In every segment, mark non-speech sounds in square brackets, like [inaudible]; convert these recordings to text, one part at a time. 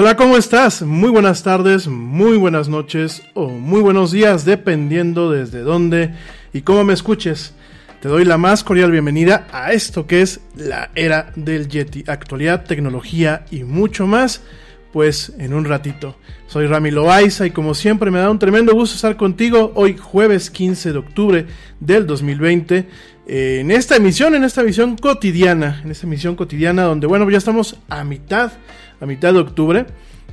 Hola, ¿cómo estás? Muy buenas tardes, muy buenas noches o muy buenos días, dependiendo desde dónde y cómo me escuches. Te doy la más cordial bienvenida a esto que es la era del Yeti, actualidad, tecnología y mucho más, pues en un ratito. Soy Rami Loaiza y como siempre me da un tremendo gusto estar contigo hoy jueves 15 de octubre del 2020 eh, en esta emisión, en esta emisión cotidiana, en esta emisión cotidiana donde bueno, ya estamos a mitad a mitad de octubre.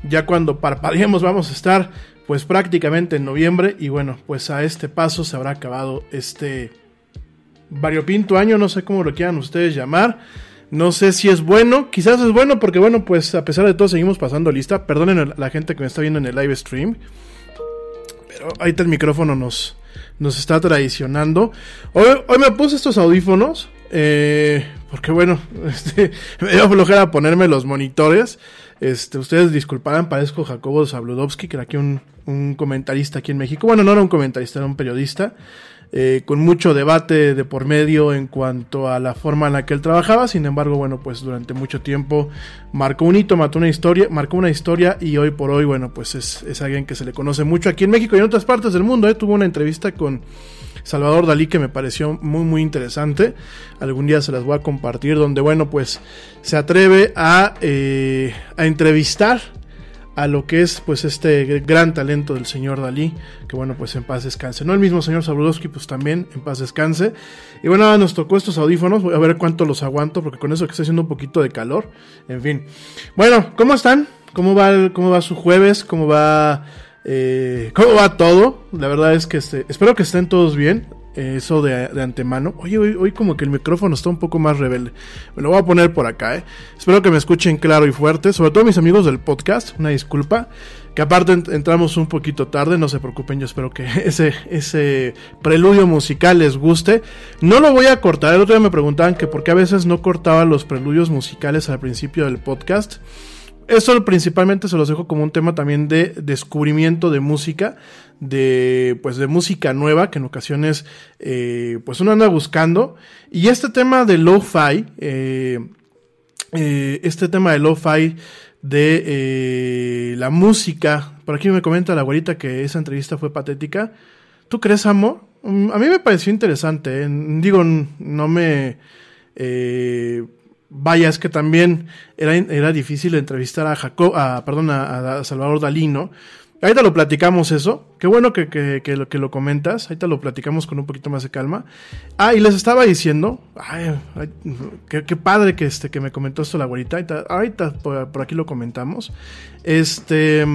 Ya cuando parpadeemos vamos a estar pues prácticamente en noviembre y bueno, pues a este paso se habrá acabado este variopinto año, no sé cómo lo quieran ustedes llamar. No sé si es bueno, quizás es bueno porque bueno, pues a pesar de todo seguimos pasando lista. Perdonen la gente que me está viendo en el live stream. Pero ahorita el micrófono nos, nos está traicionando. Hoy, hoy me puse estos audífonos eh, porque bueno, [laughs] este, me dio flojera ponerme los monitores. Este, ustedes disculparán, parezco Jacobo Zabludovsky, que era aquí un, un, comentarista aquí en México. Bueno, no era un comentarista, era un periodista. Eh, con mucho debate de por medio en cuanto a la forma en la que él trabajaba. Sin embargo, bueno, pues durante mucho tiempo marcó un hito, mató una historia, marcó una historia y hoy por hoy, bueno, pues es, es alguien que se le conoce mucho aquí en México y en otras partes del mundo. ¿eh? Tuvo una entrevista con Salvador Dalí que me pareció muy muy interesante. Algún día se las voy a compartir donde bueno pues se atreve a, eh, a entrevistar a lo que es pues este gran talento del señor Dalí, que bueno pues en paz descanse. No el mismo señor Sabrudowski pues también en paz descanse. Y bueno, nos tocó estos audífonos, voy a ver cuánto los aguanto porque con eso que está haciendo un poquito de calor. En fin. Bueno, ¿cómo están? ¿Cómo va, cómo va su jueves? ¿Cómo va eh, ¿Cómo va todo? La verdad es que este, espero que estén todos bien. Eh, eso de, de, antemano. Oye, hoy, hoy, como que el micrófono está un poco más rebelde. Me lo voy a poner por acá, ¿eh? Espero que me escuchen claro y fuerte. Sobre todo mis amigos del podcast. Una disculpa. Que aparte entramos un poquito tarde. No se preocupen. Yo espero que [laughs] ese, ese preludio musical les guste. No lo voy a cortar. El otro día me preguntaban que por qué a veces no cortaba los preludios musicales al principio del podcast. Eso principalmente se los dejo como un tema también de descubrimiento de música, de pues de música nueva que en ocasiones eh, pues uno anda buscando. Y este tema de lo-fi, eh, eh, este tema de lo-fi de eh, la música, por aquí me comenta la güerita que esa entrevista fue patética. ¿Tú crees, amor? Mm, a mí me pareció interesante. Digo, no me... Vaya, es que también era, era difícil entrevistar a Jacob, a, perdón, a, Salvador Dalí, ¿no? Ahorita lo platicamos eso. Qué bueno que, que, que, lo, que lo comentas. Ahorita lo platicamos con un poquito más de calma. Ah, y les estaba diciendo. Ay, qué, padre que, este, que me comentó esto la güerita. Ahorita, ahorita por, aquí lo comentamos. Este.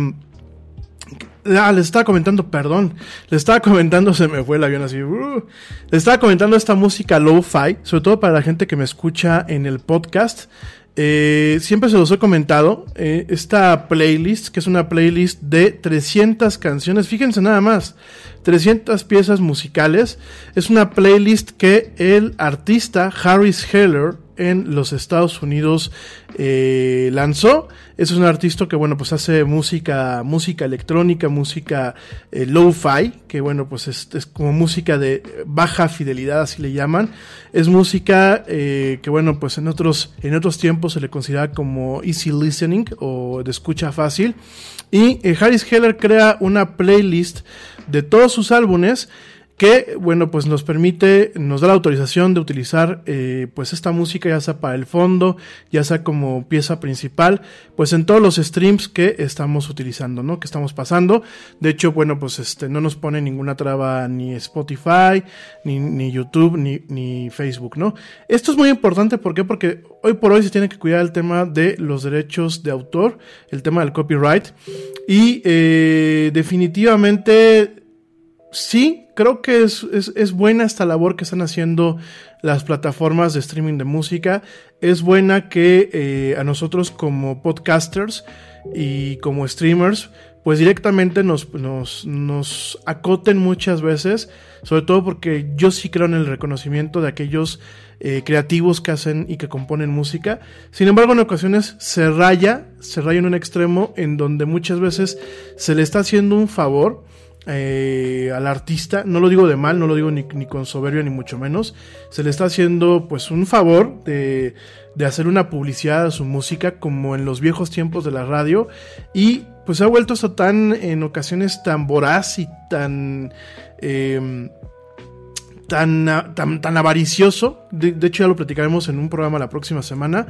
Ah, les estaba comentando, perdón. Les estaba comentando, [laughs] se me fue el avión así. Uh, les estaba comentando esta música lo-fi, sobre todo para la gente que me escucha en el podcast. Eh, siempre se los he comentado, eh, esta playlist, que es una playlist de 300 canciones, fíjense nada más, 300 piezas musicales, es una playlist que el artista Harris Heller en los Estados Unidos eh, lanzó. Es un artista que, bueno, pues hace música, música electrónica, música eh, lo-fi, que, bueno, pues es, es, como música de baja fidelidad, así le llaman. Es música eh, que, bueno, pues en otros, en otros tiempos se le considera como easy listening o de escucha fácil. Y eh, Harris Heller crea una playlist de todos sus álbumes que bueno pues nos permite nos da la autorización de utilizar eh, pues esta música ya sea para el fondo ya sea como pieza principal pues en todos los streams que estamos utilizando no que estamos pasando. De hecho bueno pues este no nos pone ninguna traba ni Spotify ni, ni YouTube ni, ni Facebook no esto es muy importante ¿por qué? porque hoy por hoy se tiene que cuidar el tema de los derechos de autor el tema del copyright. Y eh, definitivamente sí, creo que es, es, es, buena esta labor que están haciendo las plataformas de streaming de música. Es buena que eh, a nosotros como podcasters y como streamers, pues directamente nos, nos, nos acoten muchas veces, sobre todo porque yo sí creo en el reconocimiento de aquellos eh, creativos que hacen y que componen música. Sin embargo, en ocasiones se raya, se raya en un extremo en donde muchas veces se le está haciendo un favor eh, al artista, no lo digo de mal, no lo digo ni, ni, con soberbia ni mucho menos, se le está haciendo pues un favor de, de, hacer una publicidad a su música como en los viejos tiempos de la radio y pues ha vuelto esto tan en ocasiones tan voraz y tan... Eh, tan, tan, tan avaricioso, de, hecho ya lo platicaremos en un programa la próxima semana,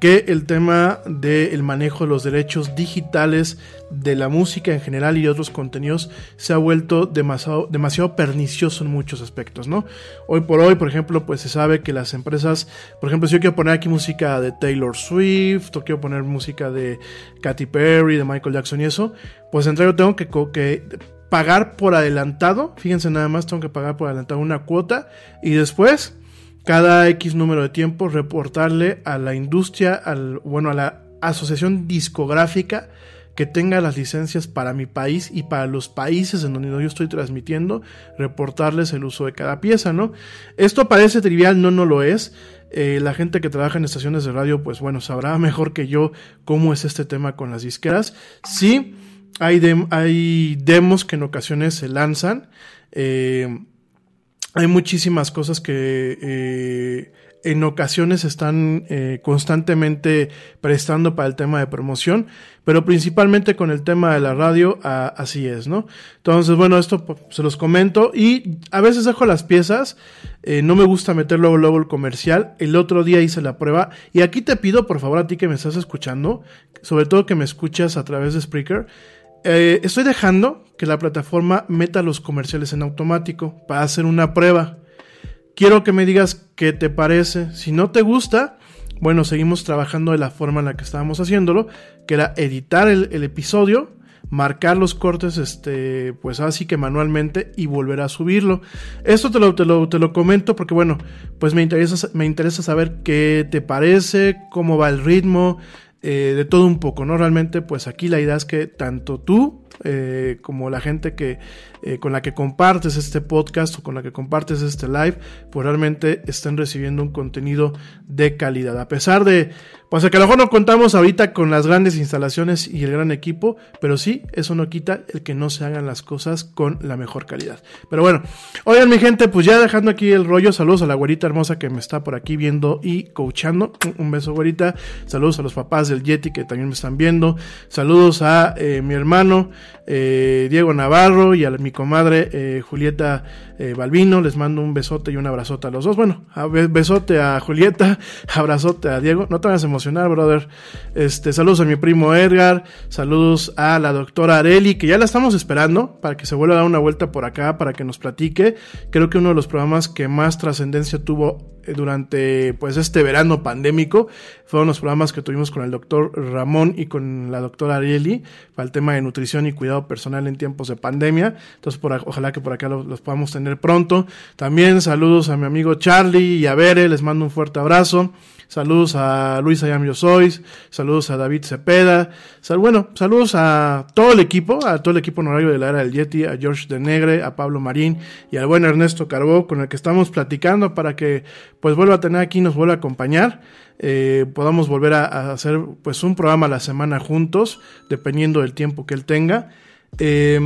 que el tema del manejo de los derechos digitales de la música en general y de otros contenidos se ha vuelto demasiado, demasiado pernicioso en muchos aspectos, ¿no? Hoy por hoy, por ejemplo, pues se sabe que las empresas, por ejemplo, si yo quiero poner aquí música de Taylor Swift, o quiero poner música de Katy Perry, de Michael Jackson y eso, pues entre yo tengo que pagar por adelantado, fíjense nada más, tengo que pagar por adelantado una cuota y después, cada X número de tiempo, reportarle a la industria, al, bueno, a la asociación discográfica que tenga las licencias para mi país y para los países en donde yo estoy transmitiendo, reportarles el uso de cada pieza, ¿no? Esto parece trivial, no, no lo es. Eh, la gente que trabaja en estaciones de radio, pues bueno, sabrá mejor que yo cómo es este tema con las disqueras. Sí hay, dem hay demos que en ocasiones se lanzan. Eh, hay muchísimas cosas que eh, en ocasiones están eh, constantemente prestando para el tema de promoción, pero principalmente con el tema de la radio, así es, ¿no? Entonces, bueno, esto se los comento y a veces dejo las piezas, no me gusta meter luego, luego el comercial, el otro día hice la prueba y aquí te pido, por favor, a ti que me estás escuchando, sobre todo que me escuchas a través de Spreaker, eh, estoy dejando que la plataforma meta los comerciales en automático para hacer una prueba. Quiero que me digas qué te parece. Si no te gusta, bueno, seguimos trabajando de la forma en la que estábamos haciéndolo, que era editar el, el episodio, marcar los cortes, este, pues así que manualmente y volver a subirlo. Esto te lo, te lo, te lo comento porque, bueno, pues me interesa, me interesa saber qué te parece, cómo va el ritmo, eh, de todo un poco, ¿no? Realmente, pues aquí la idea es que tanto tú eh, como la gente que eh, con la que compartes este podcast o con la que compartes este live, pues realmente estén recibiendo un contenido de calidad. A pesar de, pues que a lo mejor no contamos ahorita con las grandes instalaciones y el gran equipo, pero sí, eso no quita el que no se hagan las cosas con la mejor calidad. Pero bueno, oigan mi gente, pues ya dejando aquí el rollo, saludos a la güerita hermosa que me está por aquí viendo y coachando. Un beso güerita, saludos a los papás del Yeti que también me están viendo, saludos a eh, mi hermano eh, Diego Navarro y a mi comadre eh, Julieta eh. Les mando un besote y un abrazote a los dos. Bueno, besote a Julieta, [laughs] abrazote a Diego. No te vas a emocionar, brother. Este, saludos a mi primo Edgar, saludos a la doctora Areli, que ya la estamos esperando para que se vuelva a dar una vuelta por acá, para que nos platique. Creo que uno de los programas que más trascendencia tuvo eh, durante pues este verano pandémico fueron los programas que tuvimos con el doctor Ramón y con la doctora Arieli para el tema de nutrición y cuidado personal en tiempos de pandemia. Entonces, por, ojalá que por acá los, los, podamos tener pronto. También saludos a mi amigo Charlie y a Bere, les mando un fuerte abrazo. Saludos a Luis Ayam Sois, saludos a David Cepeda, bueno, saludos a todo el equipo, a todo el equipo honorario de la era del Yeti, a George de Negre, a Pablo Marín y al buen Ernesto Carbó, con el que estamos platicando para que pues vuelva a tener aquí, nos vuelva a acompañar. Eh, podamos volver a, a, hacer pues un programa a la semana juntos, dependiendo del tiempo que él tenga. Eh,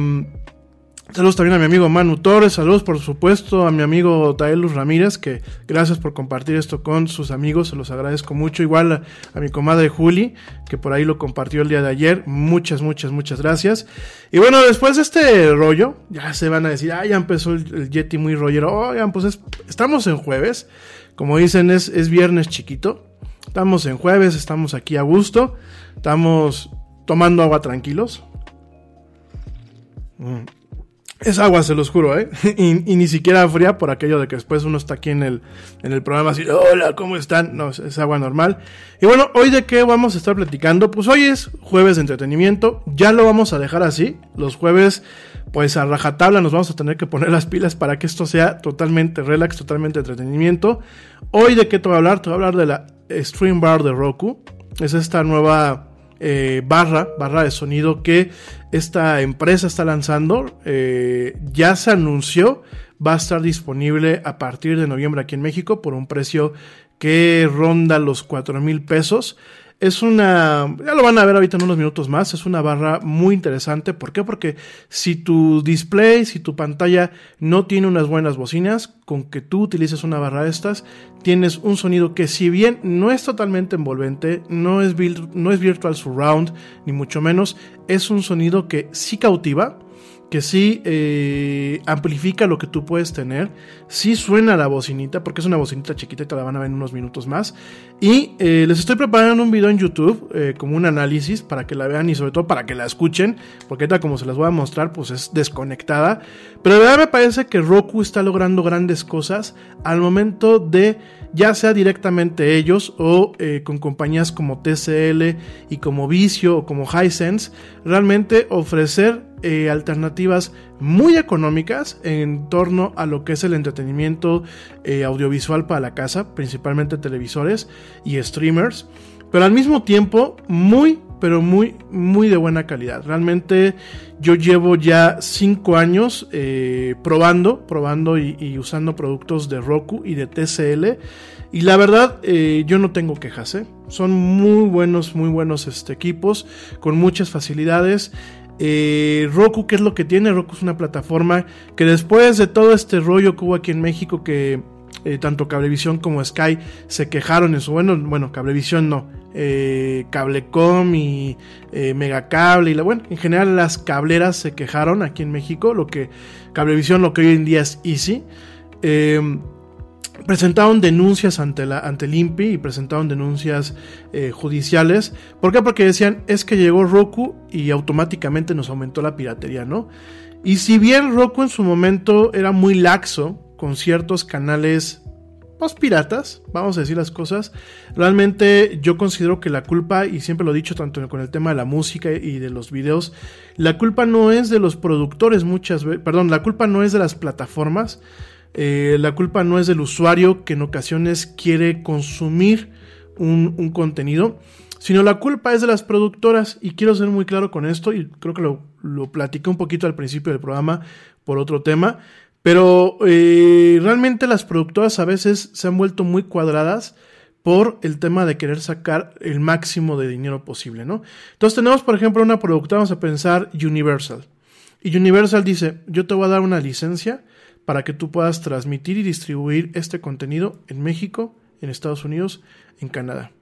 Saludos también a mi amigo Manu Torres, saludos por supuesto a mi amigo Taelus Ramírez, que gracias por compartir esto con sus amigos, se los agradezco mucho. Igual a, mi comadre Juli, que por ahí lo compartió el día de ayer, muchas, muchas, muchas gracias. Y bueno, después de este rollo, ya se van a decir, ah, ya empezó el, Yeti muy rollero. Oigan, pues es, estamos en jueves, como dicen, es, es viernes chiquito. Estamos en jueves, estamos aquí a gusto, estamos tomando agua tranquilos. Mm. Es agua, se los juro, ¿eh? [laughs] Y, ni siquiera fría por aquello de que después uno está aquí en el, en el programa así, hola, ¿cómo están? No, es, es, agua normal. Y bueno, hoy de qué vamos a estar platicando? Pues hoy es jueves de entretenimiento, ya lo vamos a dejar así. Los jueves, pues a rajatabla nos vamos a tener que poner las pilas para que esto sea totalmente relax, totalmente entretenimiento. Hoy de qué te voy a hablar? Te voy a hablar de la Stream Bar de Roku. Es esta nueva eh, barra, barra de sonido que esta empresa está lanzando. Eh, ya se anunció, va a estar disponible a partir de noviembre aquí en México por un precio que ronda los 4 mil pesos. Es una, ya lo van a ver ahorita en unos minutos más, es una barra muy interesante. ¿Por qué? Porque si tu display, si tu pantalla no tiene unas buenas bocinas, con que tú utilices una barra de estas, tienes un sonido que si bien no es totalmente envolvente, no es, no es virtual surround, ni mucho menos, es un sonido que sí cautiva, que sí eh, amplifica lo que tú puedes tener, sí suena la bocinita, porque es una bocinita chiquita y te la van a ver en unos minutos más. Y eh, les estoy preparando un video en YouTube eh, como un análisis para que la vean y sobre todo para que la escuchen, porque ahorita como se las voy a mostrar, pues es desconectada. Pero de verdad me parece que Roku está logrando grandes cosas al momento de ya sea directamente ellos o con compañías como TCL y como Vicio o como Hisense, realmente ofrecer eh, alternativas muy económicas en torno a lo que es el entretenimiento eh, audiovisual para la casa, principalmente televisores y streamers, pero al mismo tiempo muy, pero muy, muy de buena calidad. Realmente yo llevo ya 5 años eh, probando, probando y, usando productos de Roku y de TCL. Y la verdad, yo no tengo quejas, Son muy buenos, muy buenos este, equipos, con muchas facilidades. Eh, Roku, ¿qué es lo que tiene? Roku es una plataforma que después de todo este rollo que hubo aquí en México, que eh, tanto Cablevisión como Sky se quejaron en su bueno, bueno, Cablevisión no, eh, Cablecom y Megacable y la bueno, en general las cableras se quejaron aquí en México, lo que Cablevisión, lo que hoy en día es Easy presentaron denuncias ante, la, ante el INPI y presentaron denuncias eh, judiciales. ¿Por qué? Porque decían, es que llegó Roku y automáticamente nos aumentó la piratería, ¿no? Y si bien Roku en su momento era muy laxo con ciertos canales piratas, vamos a decir las cosas, realmente yo considero que la culpa, y siempre lo he dicho tanto con el tema de la música y de los videos, la culpa no es de los productores muchas veces, perdón, la culpa no es de las plataformas, eh, la culpa no es del usuario que en ocasiones quiere consumir un, contenido, sino la culpa es de las productoras. Y quiero ser muy claro con esto, y creo que lo, lo platiqué un poquito al principio del programa por otro tema, pero eh, realmente las productoras a veces se han vuelto muy cuadradas por el tema de querer sacar el máximo de dinero posible, ¿no? Entonces tenemos, por ejemplo, una productora, vamos a pensar Universal. Y Universal dice, yo te voy a dar una licencia para que tú puedas transmitir y distribuir este contenido en México, en Estados Unidos, en Canadá.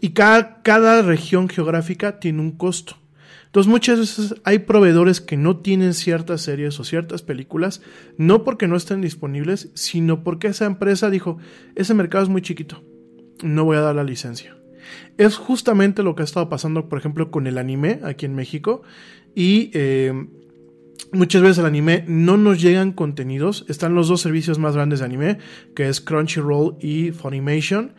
Y cada, cada región geográfica tiene un costo. Entonces muchas veces hay proveedores que no tienen ciertas series o ciertas películas, no porque no estén disponibles, sino porque esa empresa dijo, ese mercado es muy chiquito, no voy a dar la licencia. Es justamente lo que ha estado pasando, por ejemplo, con el anime aquí en México. Y eh, Muchas veces al anime no nos llegan contenidos. Están los dos servicios más grandes de anime, que es Crunchyroll y Funimation.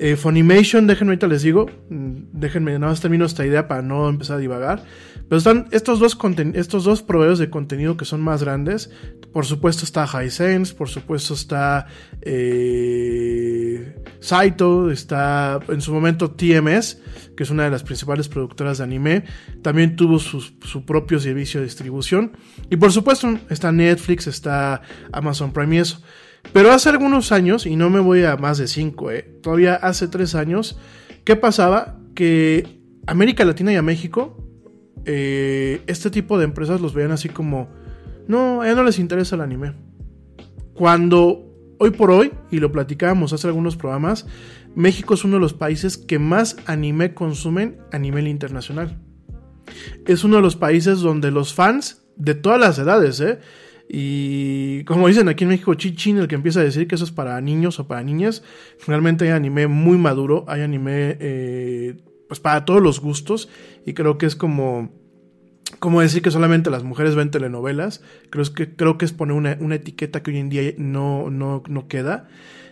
Eh, Funimation, déjenme ahorita les digo, mm, déjenme nada más termino esta idea para no empezar a divagar. Pero están estos dos, estos dos proveedores de contenido que son más grandes. Por supuesto está Hisense, por supuesto está eh, Saito, está en su momento TMS, que es una de las principales productoras de anime. También tuvo su, su propio servicio de distribución. Y por supuesto está Netflix, está Amazon Prime y eso. Pero hace algunos años, y no me voy a más de cinco, eh, todavía hace tres años, ¿qué pasaba? Que América Latina y a México, eh, este tipo de empresas los veían así como, no, a no les interesa el anime. Cuando hoy por hoy, y lo platicábamos hace algunos programas, México es uno de los países que más anime consumen a nivel internacional. Es uno de los países donde los fans de todas las edades, ¿eh? Y como dicen aquí en México, Chichin, el que empieza a decir que eso es para niños o para niñas, realmente hay anime muy maduro, hay anime eh, pues para todos los gustos y creo que es como, como decir que solamente las mujeres ven telenovelas, creo que, creo que es poner una, etiqueta que hoy en día no, no, no queda.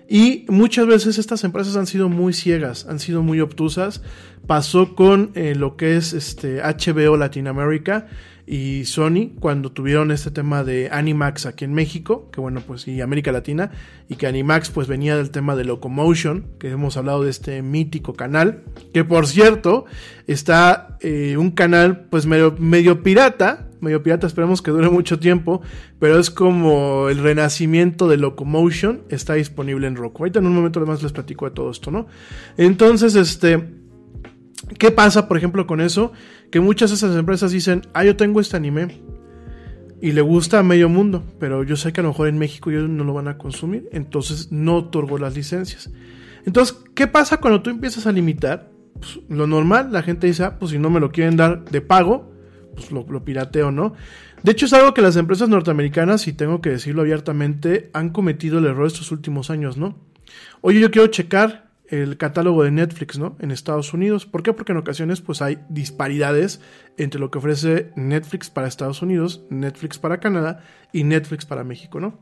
Y muchas veces estas empresas han sido muy ciegas, han sido muy obtusas. Pasó con eh, lo que es este HBO Latinoamérica y Sony cuando tuvieron este tema de Animax aquí en México, que bueno, pues y América Latina, y que Animax pues venía del tema de Locomotion, que hemos hablado de este mítico canal, que por cierto está eh, un canal pues medio, pirata, medio pirata, esperemos que dure mucho tiempo, pero es como el renacimiento de Locomotion, está disponible en Roku. Ahorita en un momento además les platico de todo esto, ¿no? Entonces, este, ¿qué pasa, por ejemplo, con eso? Que muchas de esas empresas dicen, ah, yo tengo este anime, y le gusta a medio mundo, pero yo sé que a lo mejor en México ellos no lo van a consumir, entonces no otorgo las licencias. Entonces, ¿qué pasa cuando tú empiezas a limitar? Pues, lo normal, la gente dice, ah, pues si no me lo quieren dar de pago, pues lo, lo pirateo, ¿no? De hecho, es algo que las empresas norteamericanas, y tengo que decirlo abiertamente, han cometido el error estos últimos años, ¿no? Oye, yo quiero checar el catálogo de Netflix, ¿no? En Estados Unidos. ¿Por qué? Porque en ocasiones pues hay disparidades entre lo que ofrece Netflix para Estados Unidos, Netflix para Canadá y Netflix para México, ¿no?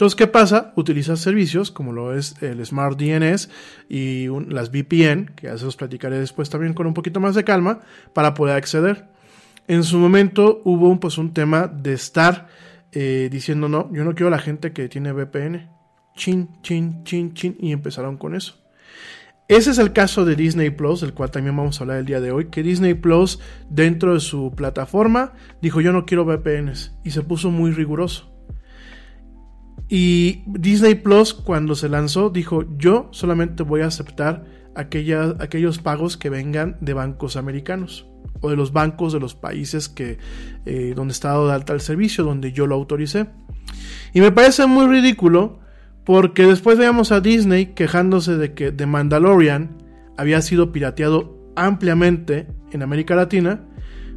Entonces, ¿qué pasa? Utilizas servicios como lo es el Smart DNS y las VPN, que ya se los platicaré después también con un poquito más de calma, para poder acceder. En su momento hubo un, pues, un tema de estar eh, diciendo, no, yo no quiero a la gente que tiene VPN. Chin, chin, chin, chin, y empezaron con eso. Ese es el caso de Disney Plus, del cual también vamos a hablar el día de hoy, que Disney Plus dentro de su plataforma dijo yo no quiero VPNs y se puso muy riguroso. Y Disney Plus cuando se lanzó dijo yo solamente voy a aceptar aquellos pagos que vengan de bancos americanos o de los bancos de los países que eh, donde está dado de alta el servicio, donde yo lo autoricé. Y me parece muy ridículo porque después veíamos a Disney quejándose de que The Mandalorian había sido pirateado ampliamente en América Latina.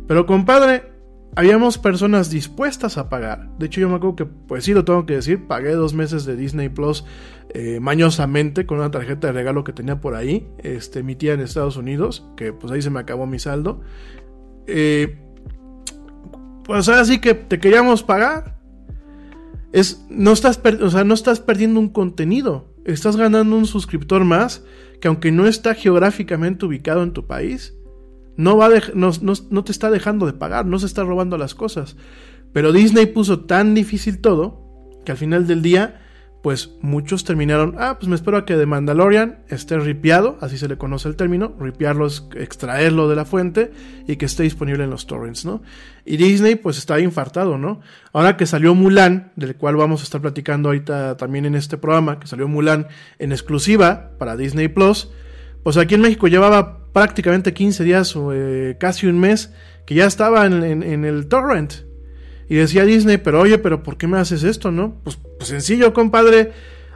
Pero compadre, habíamos personas dispuestas a pagar. De hecho, yo me acuerdo que, pues sí, lo tengo que decir, pagué dos meses de Disney Plus eh, mañosamente con una tarjeta de regalo que tenía por ahí, este, mi tía en Estados Unidos, que pues ahí se me acabó mi saldo. Eh, pues ahora sí que te queríamos pagar es, no estás, o sea, no estás perdiendo un contenido, estás ganando un suscriptor más que aunque no está geográficamente ubicado en tu país, no, va no, no te está dejando de pagar, no se está robando las cosas. Pero Disney puso tan difícil todo que al final del día pues muchos terminaron, ah, pues me espero a que The Mandalorian esté ripiado, así se le conoce el término, ripiarlo es extraerlo de la fuente y que esté disponible en los torrents, ¿no? Y Disney pues está infartado, ¿no? Ahora que salió Mulan, del cual vamos a estar platicando ahorita también en este programa, que salió Mulan en exclusiva para Disney Plus, pues aquí en México llevaba prácticamente 15 días o eh, casi un mes que ya estaba en el torrent. Y decía Disney, pero oye, pero ¿por qué me haces esto, no? Pues, pues sencillo, compadre.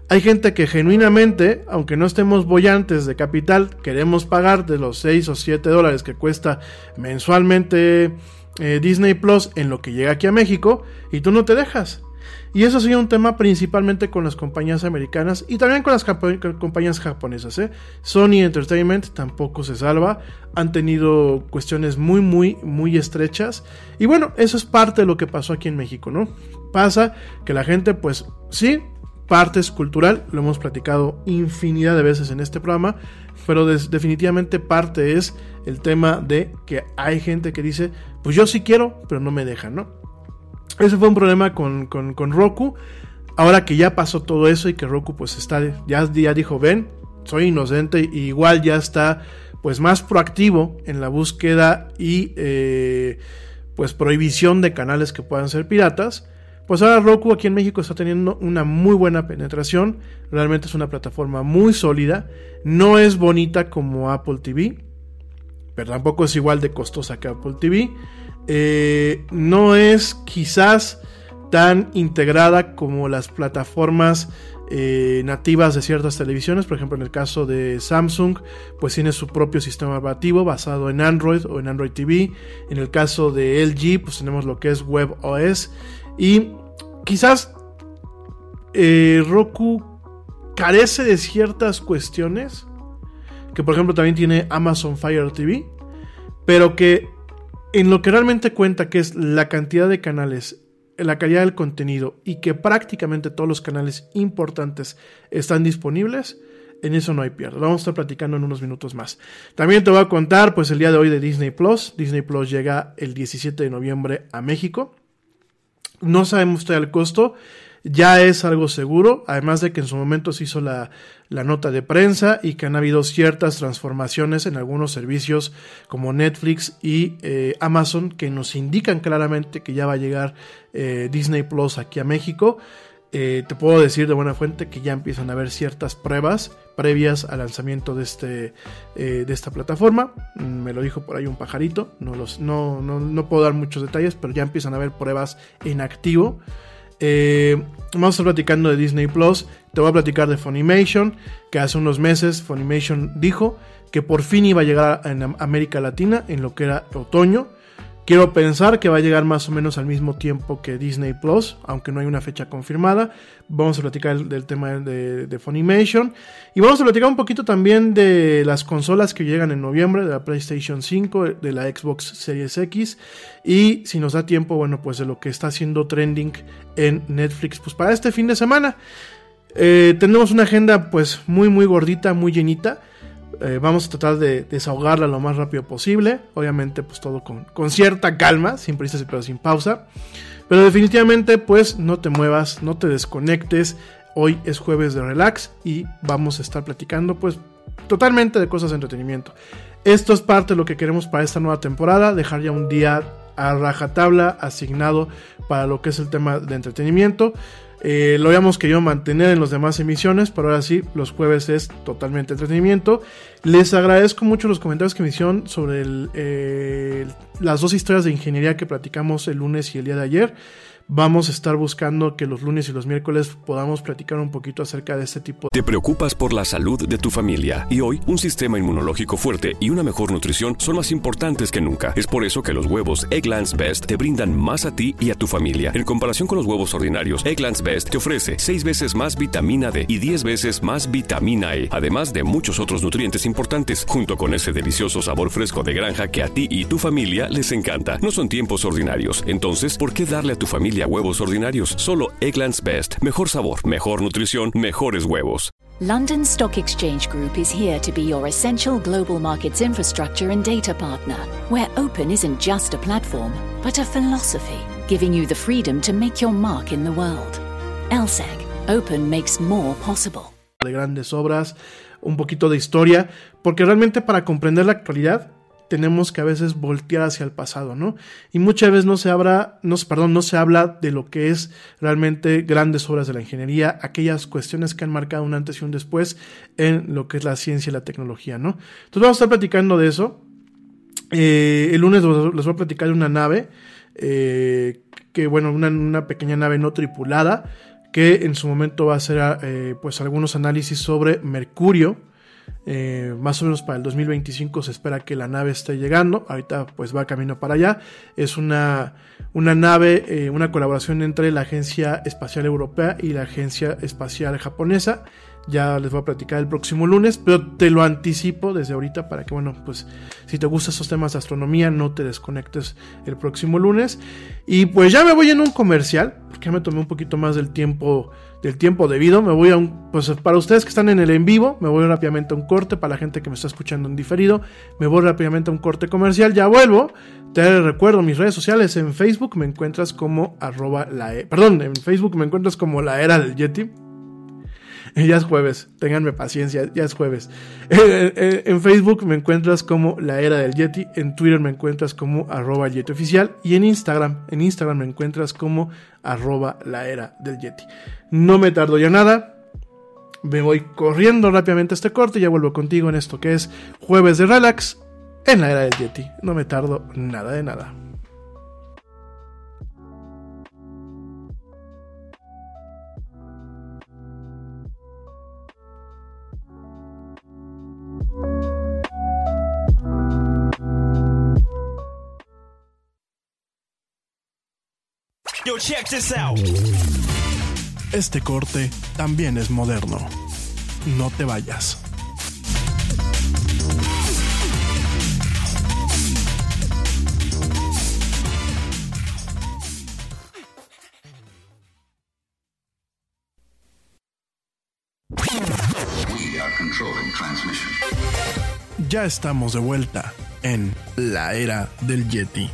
Hay gente que genuinamente, aunque no estemos bollantes de capital, queremos pagar de los 6 o 7 dólares que cuesta mensualmente eh, Disney Plus en lo que llega aquí a México y tú no te dejas. Y eso sido un tema principalmente con las compañías americanas y también con las compañías japonesas. ¿eh? Sony Entertainment tampoco se salva. Han tenido cuestiones muy, muy, muy estrechas. Y bueno, eso es parte de lo que pasó aquí en México, ¿no? Pasa que la gente, pues sí, parte es cultural, lo hemos platicado infinidad de veces en este programa, pero definitivamente parte es el tema de que hay gente que dice, pues yo sí quiero, pero no me dejan, ¿no? Ese fue un problema con, Roku. Ahora que ya pasó todo eso y que Roku pues está, ya, ya dijo, ven, soy inocente, y igual ya está pues más proactivo en la búsqueda y eh, pues prohibición de canales que puedan ser piratas. Pues ahora Roku aquí en México está teniendo una muy buena penetración. Realmente es una plataforma muy sólida. No es bonita como Apple TV, pero tampoco es igual de costosa que Apple TV. Eh, no es quizás tan integrada como las plataformas eh, nativas de ciertas televisiones, por ejemplo en el caso de Samsung, pues tiene su propio sistema operativo basado en Android o en Android TV, en el caso de LG pues tenemos lo que es WebOS y quizás eh, Roku carece de ciertas cuestiones, que por ejemplo también tiene Amazon Fire TV, pero que en lo que realmente cuenta, que es la cantidad de canales, la calidad del contenido y que prácticamente todos los canales importantes están disponibles, en eso no hay pierde. vamos a estar platicando en unos minutos más. También te voy a contar, pues el día de hoy de Disney Plus. Disney Plus llega el 17 de noviembre a México. No sabemos todavía el costo. Ya es algo seguro, además de que en su momento se hizo la, nota de prensa y que han habido ciertas transformaciones en algunos servicios como Netflix y eh, Amazon que nos indican claramente que ya va a llegar eh, Disney Plus aquí a México. Eh, te puedo decir de buena fuente que ya empiezan a haber ciertas pruebas previas al lanzamiento de, este, de esta plataforma. Mm, Me lo dijo por ahí un pajarito, no, los, no, no, no puedo dar muchos detalles, pero ya empiezan a haber pruebas en activo. Eh, vamos a estar platicando de Disney Plus. Te voy a platicar de Funimation, que hace unos meses Funimation dijo que por fin iba a llegar en América Latina en lo que era otoño. Quiero pensar que va a llegar más o menos al mismo tiempo que Disney Plus, aunque no hay una fecha confirmada. Vamos a platicar del tema de, Funimation. Y vamos a platicar un poquito también de las consolas que llegan en noviembre, de la PlayStation 5, de la Xbox Series X. Y si nos da tiempo, bueno, pues de lo que está haciendo trending en Netflix, pues para este fin de semana. Eh, tenemos una agenda pues muy muy gordita, muy llenita. Eh, vamos a tratar de desahogarla lo más rápido posible. Obviamente, pues todo con, con cierta calma, sin prisas pero sin pausa. Pero definitivamente, pues no te muevas, no te desconectes. Hoy es jueves de relax y vamos a estar platicando, pues, totalmente de cosas de entretenimiento. Esto es parte de lo que queremos para esta nueva temporada, dejar ya un día a rajatabla asignado para lo que es el tema de entretenimiento. Eh, lo habíamos querido mantener en las demás emisiones, pero ahora sí, los jueves es totalmente entretenimiento. Les agradezco mucho los comentarios que me hicieron sobre eh, las dos historias de ingeniería que platicamos el lunes y el día de ayer. Vamos a estar buscando que los lunes y los miércoles podamos platicar un poquito acerca de este tipo. Te preocupas por la salud de tu familia y hoy un sistema inmunológico fuerte y una mejor nutrición son más importantes que nunca. Es por eso que los huevos Egglands Best te brindan más a ti y a tu familia. En comparación con los huevos ordinarios, Egglands Best te ofrece 6 veces más vitamina D y 10 veces más vitamina E, además de muchos otros nutrientes importantes, junto con ese delicioso sabor fresco de granja que a ti y tu familia les encanta. No son tiempos ordinarios, entonces, ¿por qué darle a tu familia huevos ordinarios? Solo Egglands Best. Mejor sabor, mejor nutrición, mejores huevos. London Stock Exchange Group is here to be your essential global markets infrastructure and data partner, where open isn't just a platform, but a philosophy, giving you the freedom to make your mark in the world. LSEG, open makes more possible. De grandes obras, un poquito de historia, porque realmente para comprender la actualidad tenemos que a veces voltear hacia el pasado, ¿no? Y muchas veces no se habla, no, perdón, no se habla de lo que es realmente grandes obras de la ingeniería, aquellas cuestiones que han marcado un antes y un después en lo que es la ciencia y la tecnología, ¿no? Entonces vamos a estar platicando de eso. Eh, el lunes les voy a platicar de una nave, eh, que bueno, una, pequeña nave no tripulada, que en su momento va a hacer eh, pues algunos análisis sobre Mercurio, eh, más o menos para el 2025 se espera que la nave esté llegando. Ahorita pues va camino para allá. Es una, una nave, eh, una colaboración entre la Agencia Espacial Europea y la Agencia Espacial Japonesa. Ya les voy a platicar el próximo lunes, pero te lo anticipo desde ahorita para que, bueno, pues si te gustan esos temas de astronomía, no te desconectes el próximo lunes. Y pues ya me voy en un comercial, porque ya me tomé un poquito más del tiempo del tiempo debido. Me voy a un, pues para ustedes que están en el en vivo, me voy rápidamente a un corte, para la gente que me está escuchando en diferido, me voy rápidamente a un corte comercial, ya vuelvo. Te recuerdo mis redes sociales, en Facebook me encuentras como arroba la, e, perdón, en Facebook me encuentras como la era del Yeti. [laughs] Ya es jueves, ténganme paciencia, ya es jueves. [laughs] En Facebook me encuentras como La Era del Yeti, en Twitter me encuentras como arroba Yeti Oficial y en Instagram, en Instagram me encuentras como arroba La Era del Yeti. No me tardo ya nada, me voy corriendo rápidamente a este corte y ya vuelvo contigo en esto que es jueves de relax en La Era del Yeti. No me tardo nada de nada. Yo, check this out. Este corte también es moderno. No te vayas. We are controlling transmission. Ya estamos de vuelta en la era del Yeti.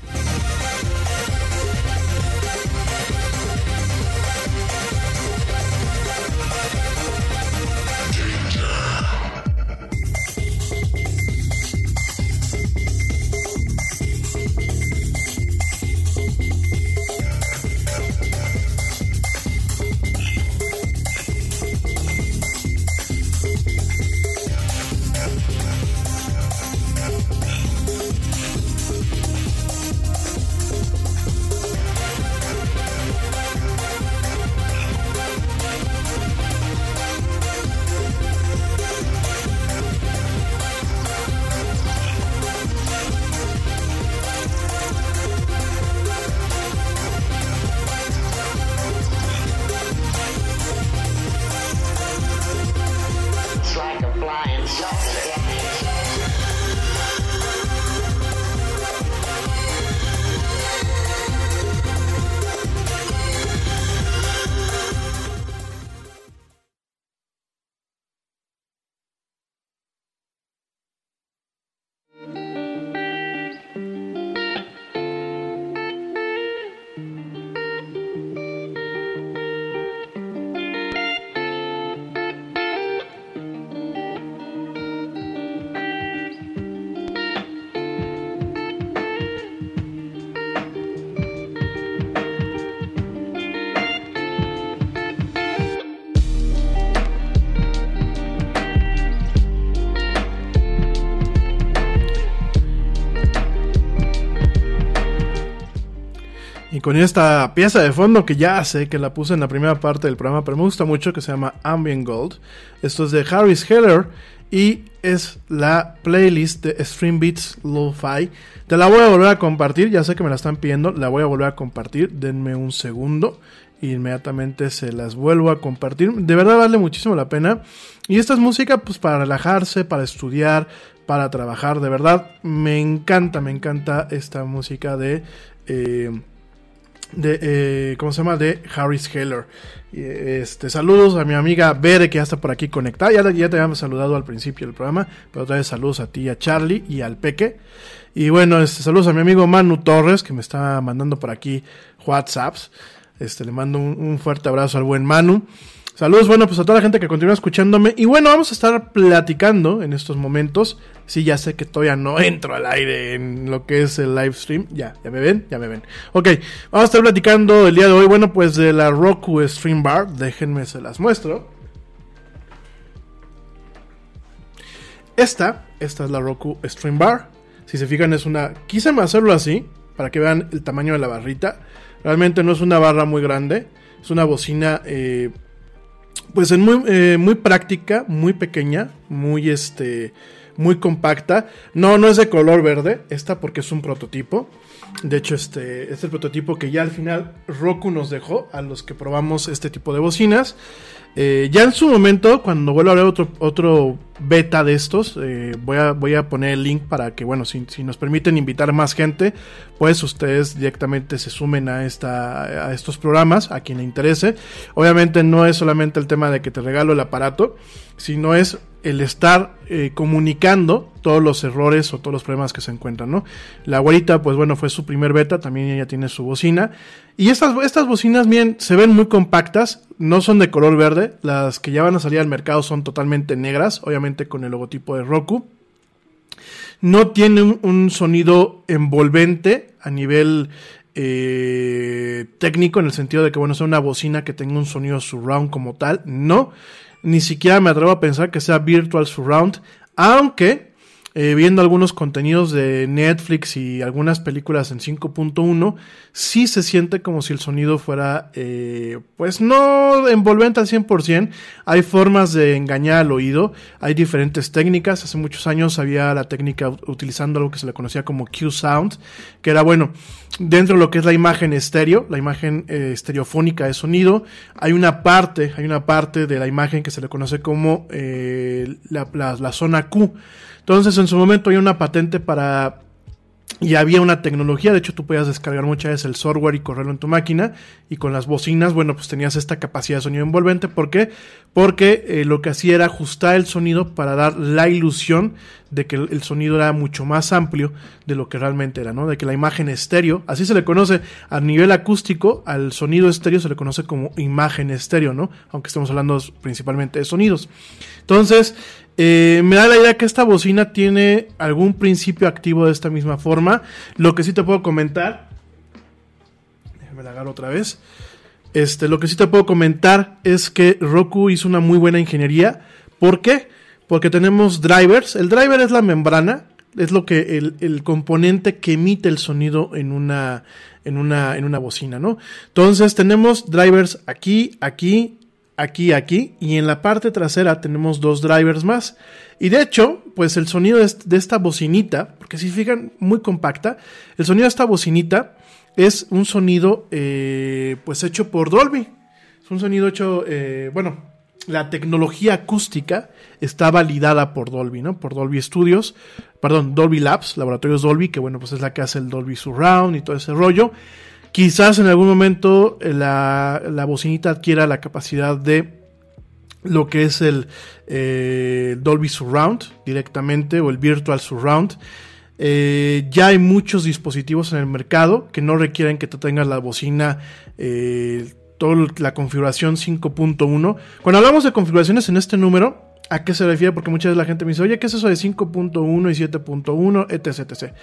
Con esta pieza de fondo que ya sé que la puse en la primera parte del programa, pero me gusta mucho, que se llama Ambient Gold. Esto es de Harris Heller y es la playlist de Stream Beats Lo-Fi. Te la voy a volver a compartir, ya sé que me la están pidiendo, la voy a volver a compartir, denme un segundo. Inmediatamente se las vuelvo a compartir. De verdad vale muchísimo la pena. Y esta es música pues para relajarse, para estudiar, para trabajar. De verdad me encanta, me encanta esta música de... Eh, de eh, ¿cómo se llama? de Harris Heller. Este, saludos a mi amiga Bere que ya está por aquí conectada. Ya, ya te habíamos saludado al principio del programa, pero otra vez saludos a ti, a Charlie y al Peque. Y bueno, este, saludos a mi amigo Manu Torres que me está mandando por aquí WhatsApps. Este, le mando un, un fuerte abrazo al buen Manu. Saludos, bueno, pues a toda la gente que continúa escuchándome. Y bueno, vamos a estar platicando en estos momentos. Sí, ya sé que todavía no entro al aire en lo que es el live stream. Ya, ya me ven, ya me ven. Ok, vamos a estar platicando el día de hoy, bueno, pues de la Roku Stream Bar. Déjenme, se las muestro. Esta, esta es la Roku Stream Bar. Si se fijan, es una. Quise hacerlo así, para que vean el tamaño de la barrita. Realmente no es una barra muy grande. Es una bocina. Eh, pues en muy, eh, muy práctica, muy pequeña, muy este, muy compacta. No, no es de color verde, esta porque es un prototipo. De hecho, este, es el prototipo que ya al final Roku nos dejó a los que probamos este tipo de bocinas. Eh, ya en su momento, cuando vuelva a haber otro, otro beta de estos, eh, voy, a, voy a poner el link para que, bueno, si, si, nos permiten invitar más gente, pues ustedes directamente se sumen a, esta, a estos programas, a quien le interese. Obviamente no es solamente el tema de que te regalo el aparato, sino es el estar eh, comunicando todos los errores o todos los problemas que se encuentran, ¿no? La abuelita, pues bueno, fue su primer beta, también ella tiene su bocina. Y estas, estas bocinas, bien, se ven muy compactas, no son de color verde, las que ya van a salir al mercado son totalmente negras, obviamente con el logotipo de Roku. No tienen un sonido envolvente a nivel eh, técnico, en el sentido de que, bueno, sea una bocina que tenga un sonido surround como tal, no ni siquiera me atrevo a pensar que sea Virtual Surround, aunque eh, viendo algunos contenidos de Netflix y algunas películas en 5.1, sí se siente como si el sonido fuera, eh, pues no envolvente al 100%. Hay formas de engañar al oído, hay diferentes técnicas. Hace muchos años había la técnica utilizando algo que se le conocía como Q-Sound, que era bueno, dentro de lo que es la imagen estéreo, la imagen eh, estereofónica de sonido, hay una parte, hay una parte de la imagen que se le conoce como la, la, la zona Q. Entonces en su momento hay una patente para y había una tecnología, de hecho tú podías descargar muchas veces el software y correrlo en tu máquina y con las bocinas, bueno, pues tenías esta capacidad de sonido envolvente. ¿Por qué? Porque eh, lo que hacía era ajustar el sonido para dar la ilusión de que el, el, sonido era mucho más amplio de lo que realmente era, ¿no? De que la imagen estéreo, así se le conoce a nivel acústico, al sonido estéreo se le conoce como imagen estéreo, ¿no? Aunque estemos hablando principalmente de sonidos. Entonces, eh, me da la idea que esta bocina tiene algún principio activo de esta misma forma. Lo que sí te puedo comentar. Déjame la agarro otra vez. Este, lo que sí te puedo comentar es que Roku hizo una muy buena ingeniería. ¿Por qué? Porque tenemos drivers. El driver es la membrana. Es lo que el, el componente que emite el sonido en una, en una, en una bocina, ¿no? Entonces tenemos drivers aquí, aquí, aquí, aquí, y en la parte trasera tenemos dos drivers más. Y de hecho, pues el sonido de esta bocinita, porque si fijan, muy compacta, el sonido de esta bocinita es un sonido eh, pues hecho por Dolby. Es un sonido hecho, eh, bueno, la tecnología acústica está validada por Dolby, ¿no? Por Dolby Studios, perdón, Dolby Labs, laboratorios Dolby, que bueno, pues es la que hace el Dolby Surround y todo ese rollo. Quizás en algún momento la, la bocinita adquiera la capacidad de lo que es el eh, Dolby Surround directamente o el Virtual Surround. Eh, ya hay muchos dispositivos en el mercado que no requieren que tú tengas la bocina, eh, toda la configuración 5.1. Cuando hablamos de configuraciones en este número, ¿a qué se refiere? Porque muchas veces la gente me dice, oye, ¿qué es eso de 5.1 y 7.1, etc, etc.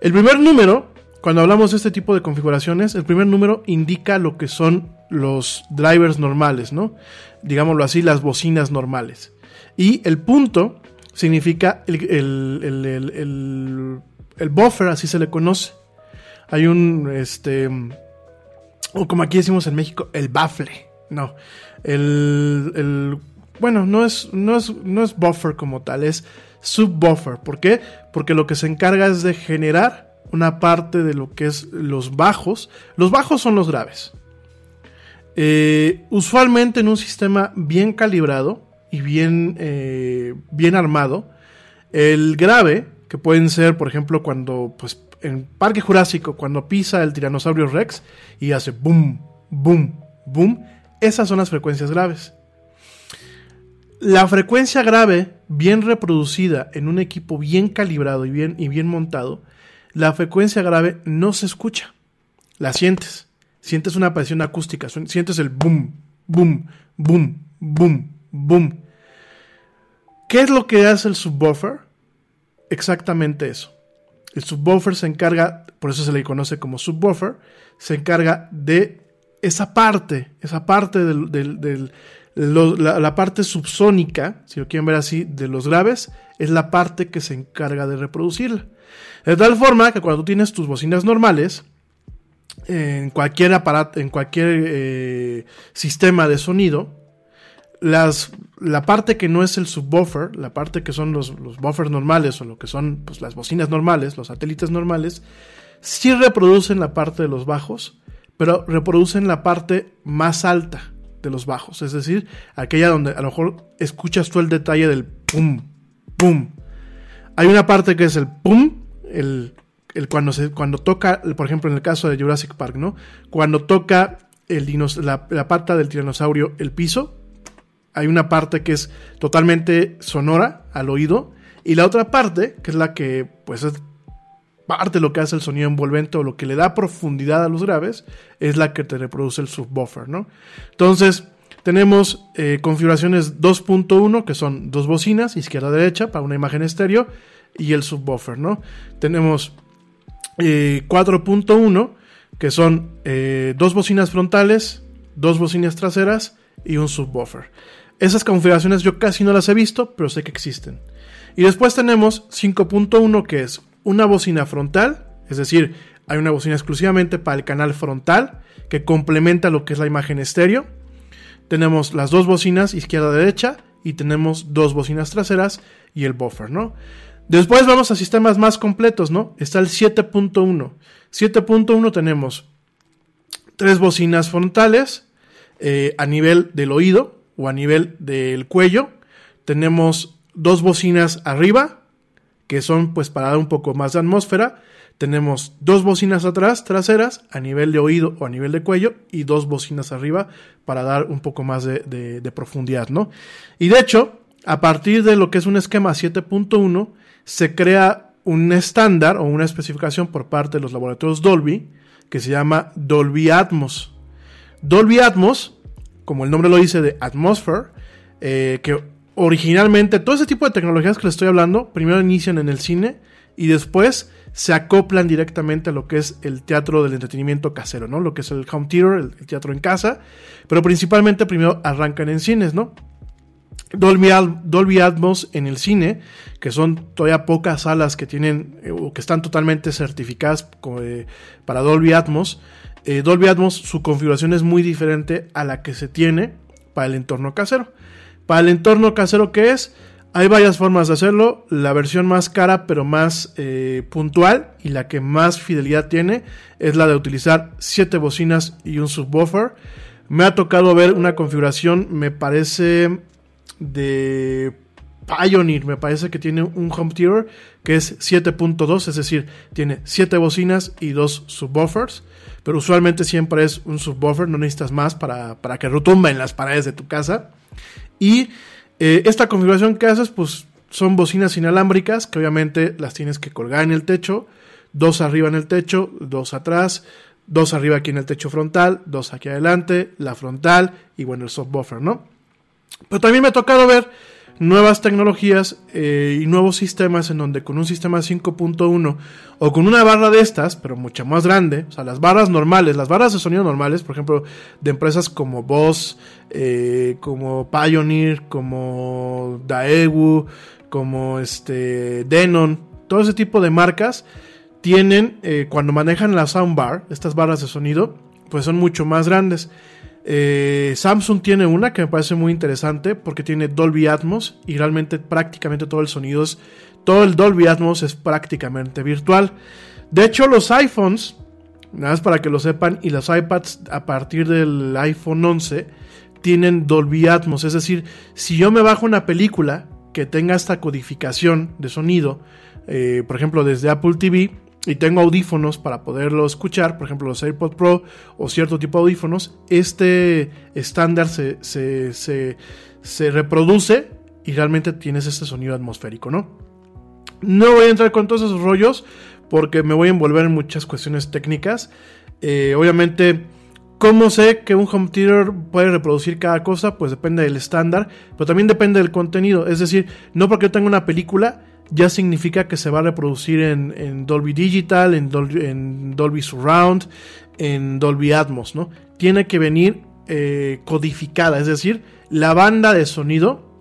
El primer número cuando hablamos de este tipo de configuraciones, el primer número indica lo que son los drivers normales, ¿no? Digámoslo así, las bocinas normales. Y el punto significa el, el, el, el buffer, así se le conoce. Hay un, este, o como aquí decimos en México, el bafle. No, el, bueno, no es, no, es, no es buffer como tal, es subbuffer. ¿Por qué? Porque lo que se encarga es de generar una parte de lo que es los bajos. Los bajos son los graves. Eh, usualmente en un sistema bien calibrado y bien, eh, bien armado, el grave, que pueden ser, por ejemplo, cuando, pues, en Parque Jurásico, cuando pisa el tiranosaurio Rex y hace boom, boom, boom, esas son las frecuencias graves. La frecuencia grave, bien reproducida en un equipo bien calibrado y bien, y bien montado, la frecuencia grave no se escucha. La sientes. Sientes una presión acústica. Sientes el boom, boom, boom, boom, boom. ¿Qué es lo que hace el subwoofer? Exactamente eso. El subwoofer se encarga, por eso se le conoce como subwoofer, se encarga de esa parte, esa parte del, la, parte subsónica, si lo quieren ver así, de los graves, es la parte que se encarga de reproducirla. De tal forma que cuando tú tienes tus bocinas normales, en cualquier aparato, en cualquier eh, sistema de sonido, las, la parte que no es el subwoofer, la parte que son los, los buffers normales o lo que son pues, las bocinas normales, los satélites normales, sí reproducen la parte de los bajos, pero reproducen la parte más alta de los bajos, es decir, aquella donde a lo mejor escuchas tú el detalle del pum, pum. Hay una parte que es el pum, el, cuando, cuando toca, por ejemplo en el caso de Jurassic Park, ¿no? Cuando toca el la, la pata del tiranosaurio el piso, hay una parte que es totalmente sonora al oído y la otra parte, que es la que pues es parte de lo que hace el sonido envolvente o lo que le da profundidad a los graves, es la que te reproduce el subwoofer, ¿no? Entonces, tenemos eh, configuraciones 2.1, que son dos bocinas, izquierda-derecha, para una imagen estéreo, y el subwoofer, ¿no? Tenemos 4.1, eh, que son eh, dos bocinas frontales, dos bocinas traseras y un subwoofer. Esas configuraciones yo casi no las he visto, pero sé que existen. Y después tenemos 5.1, que es una bocina frontal, es decir, hay una bocina exclusivamente para el canal frontal que complementa lo que es la imagen estéreo. Tenemos las dos bocinas izquierda-derecha y tenemos dos bocinas traseras y el buffer, ¿no? Después vamos a sistemas más completos, ¿no? Está el 7.1. 7.1 tenemos tres bocinas frontales eh, a nivel del oído o a nivel del cuello. Tenemos dos bocinas arriba que son pues para dar un poco más de atmósfera. Tenemos dos bocinas atrás, traseras, a nivel de oído o a nivel de cuello, y dos bocinas arriba para dar un poco más de, profundidad, ¿no? Y de hecho, a partir de lo que es un esquema 7.1, se crea un estándar o una especificación por parte de los laboratorios Dolby que se llama Dolby Atmos. Dolby Atmos, como el nombre lo dice, de Atmosphere, eh, que originalmente todo ese tipo de tecnologías que les estoy hablando, primero inician en el cine y después se acoplan directamente a lo que es el teatro del entretenimiento casero, ¿no? Lo que es el home theater, el, teatro en casa, pero principalmente primero arrancan en cines, ¿no? Dolby, Dolby, Atmos en el cine, que son todavía pocas salas que tienen eh, o que están totalmente certificadas eh, para Dolby Atmos. Eh, Dolby Atmos, su configuración es muy diferente a la que se tiene para el entorno casero. Para el entorno casero que es, hay varias formas de hacerlo. La versión más cara pero más puntual y la que más fidelidad tiene es la de utilizar 7 bocinas y un subwoofer. Me ha tocado ver una configuración, me parece de Pioneer, me parece que tiene un home theater que es 7.2, es decir, tiene 7 bocinas y 2 subwoofers. Pero usualmente siempre es un subwoofer, no necesitas más para, para que retumba en las paredes de tu casa. Y eh, esta configuración que haces, pues son bocinas inalámbricas que obviamente las tienes que colgar en el techo, dos arriba en el techo, dos atrás, dos arriba aquí en el techo frontal, dos aquí adelante, la frontal y bueno, el subwoofer, ¿no? Pero también me ha tocado ver nuevas tecnologías eh, y nuevos sistemas en donde con un sistema 5.1 o con una barra de estas, pero mucho más grande, o sea, las barras normales, las barras de sonido normales, por ejemplo, de empresas como Boss, eh, como Pioneer, como Daewoo, como este Denon, todo ese tipo de marcas tienen, eh, cuando manejan la soundbar, estas barras de sonido, pues son mucho más grandes. Eh, Samsung tiene una que me parece muy interesante porque tiene Dolby Atmos y realmente prácticamente todo el sonido es, todo el Dolby Atmos es prácticamente virtual. De hecho, los iPhones, nada más para que lo sepan, y los iPads a partir del iPhone 11 tienen Dolby Atmos. Es decir, si yo me bajo una película que tenga esta codificación de sonido, eh, por ejemplo desde Apple TV, y tengo audífonos para poderlo escuchar, por ejemplo los AirPods Pro o cierto tipo de audífonos, este estándar se, se, se, reproduce y realmente tienes este sonido atmosférico, ¿no? No voy a entrar con todos esos rollos porque me voy a envolver en muchas cuestiones técnicas. Eh, obviamente, ¿cómo sé que un home theater puede reproducir cada cosa? Pues depende del estándar, pero también depende del contenido. Es decir, no porque yo tenga una película ya significa que se va a reproducir en, Dolby Digital, en Dolby, en Dolby, Surround, en Dolby Atmos, ¿no? Tiene que venir eh, codificada, es decir, la banda de sonido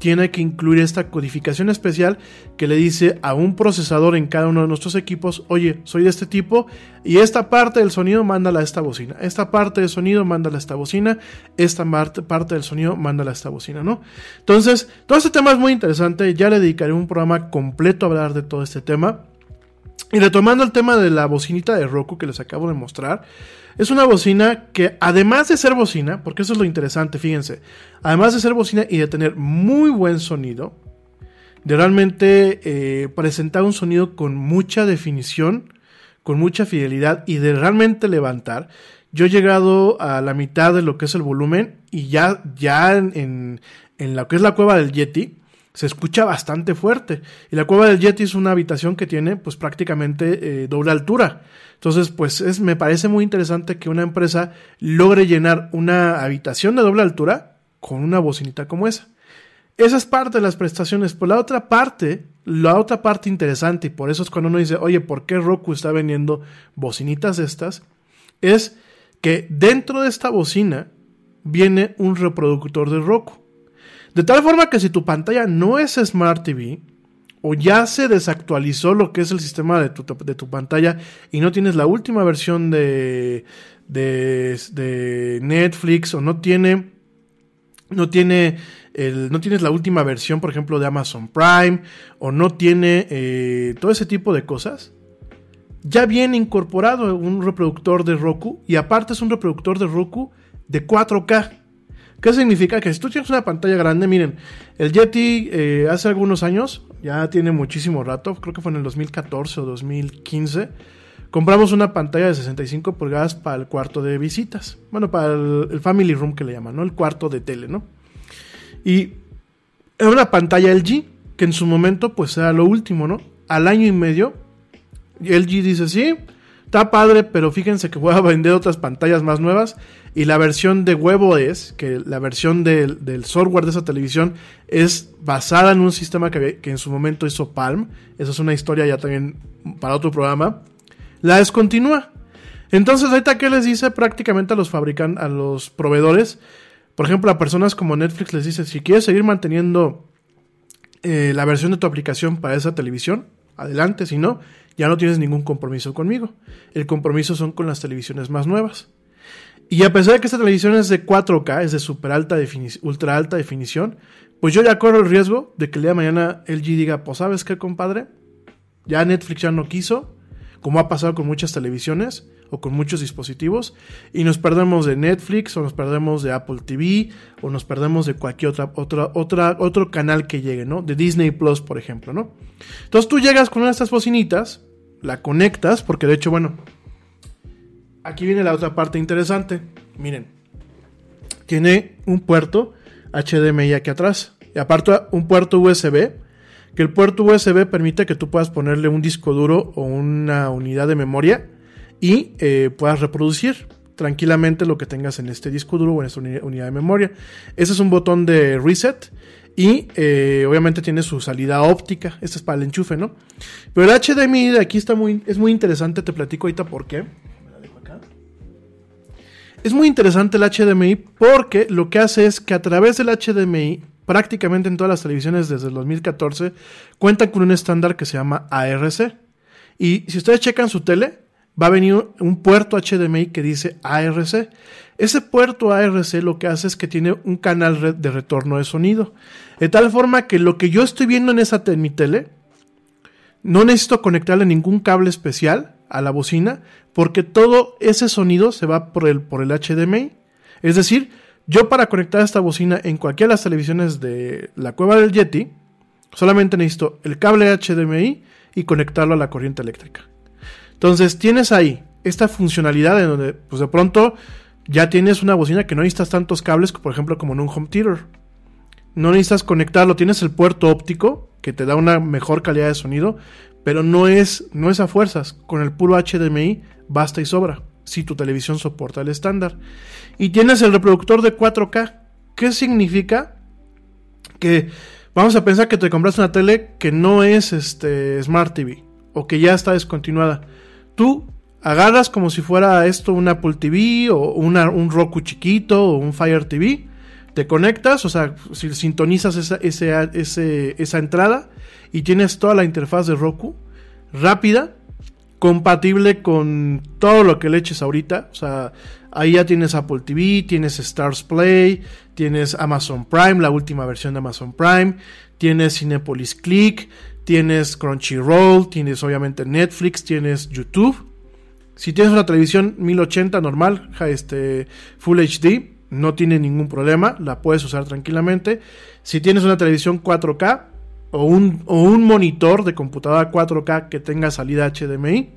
tiene que incluir esta codificación especial que le dice a un procesador en cada uno de nuestros equipos, oye, soy de este tipo y esta parte del sonido mándala a esta bocina, esta parte del sonido mándala a esta bocina, esta parte del sonido mándala a esta bocina, ¿no? Entonces, todo este tema es muy interesante, ya le dedicaré un programa completo a hablar de todo este tema. Y retomando el tema de la bocinita de Roku que les acabo de mostrar, es una bocina que además de ser bocina, porque eso es lo interesante, fíjense, además de ser bocina y de tener muy buen sonido, de realmente eh, presentar un sonido con mucha definición, con mucha fidelidad y de realmente levantar, yo he llegado a la mitad de lo que es el volumen y ya, ya en, en lo que es la cueva del Yeti, se escucha bastante fuerte. Y la cueva del Yeti es una habitación que tiene pues prácticamente eh, doble altura. Entonces pues es, me parece muy interesante que una empresa logre llenar una habitación de doble altura con una bocinita como esa. Esa es parte de las prestaciones. Por la otra parte, la otra parte interesante, y por eso es cuando uno dice, oye, ¿por qué Roku está vendiendo bocinitas estas? Es que dentro de esta bocina viene un reproductor de Roku. De tal forma que si tu pantalla no es Smart TV, o ya se desactualizó lo que es el sistema de tu, de tu pantalla y no tienes la última versión de, de, Netflix, o no tiene, no tiene el, no tienes la última versión, por ejemplo, de Amazon Prime, o no tiene eh, todo ese tipo de cosas, ya viene incorporado un reproductor de Roku y aparte es un reproductor de Roku de 4K. ¿Qué significa? Que si tú tienes una pantalla grande, miren, el Yeti eh, hace algunos años, ya tiene muchísimo rato, creo que fue en el 2014 o 2015, compramos una pantalla de 65 pulgadas para el cuarto de visitas. Bueno, para el, family room que le llaman, ¿no? El cuarto de tele, ¿no? Y era una pantalla LG, que en su momento pues era lo último, ¿no? Al año y medio, LG dice, sí, está padre, pero fíjense que voy a vender otras pantallas más nuevas y la versión de huevo es que la versión del, software de esa televisión es basada en un sistema que, en su momento hizo Palm. Esa es una historia ya también para otro programa. La descontinúa. Entonces, ahorita, ¿qué les dice prácticamente a los fabricantes, a los proveedores? Por ejemplo, a personas como Netflix les dice: si quieres seguir manteniendo eh, la versión de tu aplicación para esa televisión, adelante. Si no, ya no tienes ningún compromiso conmigo. El compromiso son con las televisiones más nuevas. Y a pesar de que esta televisión es de 4K, es de super alta ultra alta definición, pues yo ya corro el riesgo de que el día de mañana LG diga, pues sabes qué, compadre, ya Netflix ya no quiso, como ha pasado con muchas televisiones o con muchos dispositivos, y nos perdemos de Netflix o nos perdemos de Apple TV o nos perdemos de cualquier otra, otra, otra, otro canal que llegue, ¿no? De Disney Plus, por ejemplo, ¿no? Entonces tú llegas con una de estas bocinitas, la conectas, porque de hecho, bueno, aquí viene la otra parte interesante. Miren, tiene un puerto HDMI aquí atrás. Y aparte un puerto USB, que el puerto USB permite que tú puedas ponerle un disco duro o una unidad de memoria y eh, puedas reproducir tranquilamente lo que tengas en este disco duro o en esta unidad de memoria. Ese es un botón de reset y eh, obviamente tiene su salida óptica. Este es para el enchufe, ¿no? Pero el HDMI de aquí está muy, es muy interesante. Te platico ahorita por qué. Es muy interesante el HDMI porque lo que hace es que a través del HDMI, prácticamente en todas las televisiones desde el 2014, cuentan con un estándar que se llama ARC. Y si ustedes checan su tele, va a venir un puerto HDMI que dice ARC. Ese puerto ARC lo que hace es que tiene un canal de retorno de sonido. De tal forma que lo que yo estoy viendo en esa mi tele, no necesito conectarle ningún cable especial a la bocina, porque todo ese sonido se va por el, por el HDMI. Es decir, yo para conectar esta bocina en cualquiera de las televisiones de la cueva del Yeti, solamente necesito el cable HDMI y conectarlo a la corriente eléctrica. Entonces tienes ahí esta funcionalidad en donde pues de pronto ya tienes una bocina que no necesitas tantos cables, por ejemplo como en un home theater. No necesitas conectarlo, tienes el puerto óptico que te da una mejor calidad de sonido, pero no es, no es a fuerzas. Con el puro HDMI basta y sobra, si tu televisión soporta el estándar. Y tienes el reproductor de 4K. ¿Qué significa? Que vamos a pensar que te compraste una tele que no es este, Smart TV o que ya está descontinuada. Tú agarras como si fuera esto un Apple TV o un Roku chiquito o un Fire TV te conectas, o sea, si sintonizas esa, esa entrada y tienes toda la interfaz de Roku rápida, compatible con todo lo que le eches ahorita. O sea, ahí ya tienes Apple TV, tienes Stars Play, tienes Amazon Prime, la última versión de Amazon Prime, tienes Cinepolis Click, tienes Crunchyroll, tienes obviamente Netflix, tienes YouTube. Si tienes una televisión 1080 normal, este, Full HD, no tiene ningún problema, la puedes usar tranquilamente. Si tienes una televisión 4K o un, o un monitor de computadora 4K que tenga salida HDMI,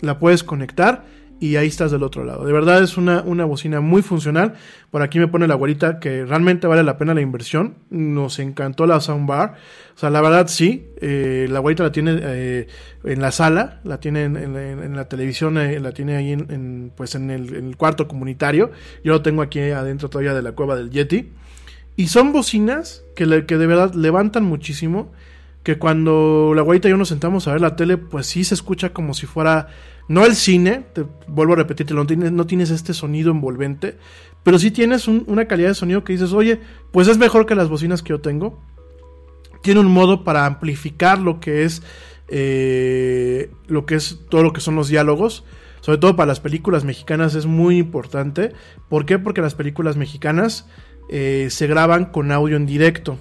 la puedes conectar y ahí estás del otro lado. De verdad es una, una bocina muy funcional. Por aquí me pone la güerita que realmente vale la pena la inversión. Nos encantó la soundbar. O sea, la verdad sí. Eh, la güerita la tiene eh, en la sala, la tiene en, la televisión, eh, la tiene ahí en, pues en el, cuarto comunitario. Yo lo tengo aquí adentro todavía de la cueva del Yeti. Y son bocinas que, que de verdad levantan muchísimo. Que cuando la güerita y yo nos sentamos a ver la tele, pues sí se escucha como si fuera no el cine, te vuelvo a repetirte, no tienes, no tienes este sonido envolvente, pero sí tienes una calidad de sonido que dices, oye, pues es mejor que las bocinas que yo tengo. Tiene un modo para amplificar lo que es eh, lo que es todo lo que son los diálogos. Sobre todo para las películas mexicanas es muy importante. ¿Por qué? Porque las películas mexicanas eh, se graban con audio en directo.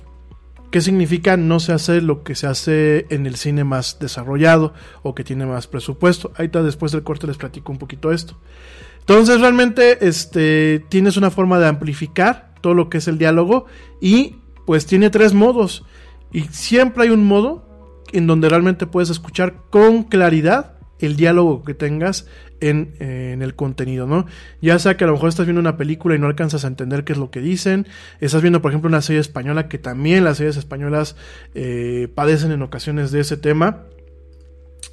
¿Qué significa? No se hace lo que se hace en el cine más desarrollado o que tiene más presupuesto. Ahí está, después del corte les platico un poquito esto. Entonces realmente este, tienes una forma de amplificar todo lo que es el diálogo y pues tiene tres modos. Y siempre hay un modo en donde realmente puedes escuchar con claridad el diálogo que tengas en, el contenido, ¿no? Ya sea que a lo mejor estás viendo una película y no alcanzas a entender qué es lo que dicen, estás viendo, por ejemplo, una serie española que también las series españolas eh, padecen en ocasiones de ese tema,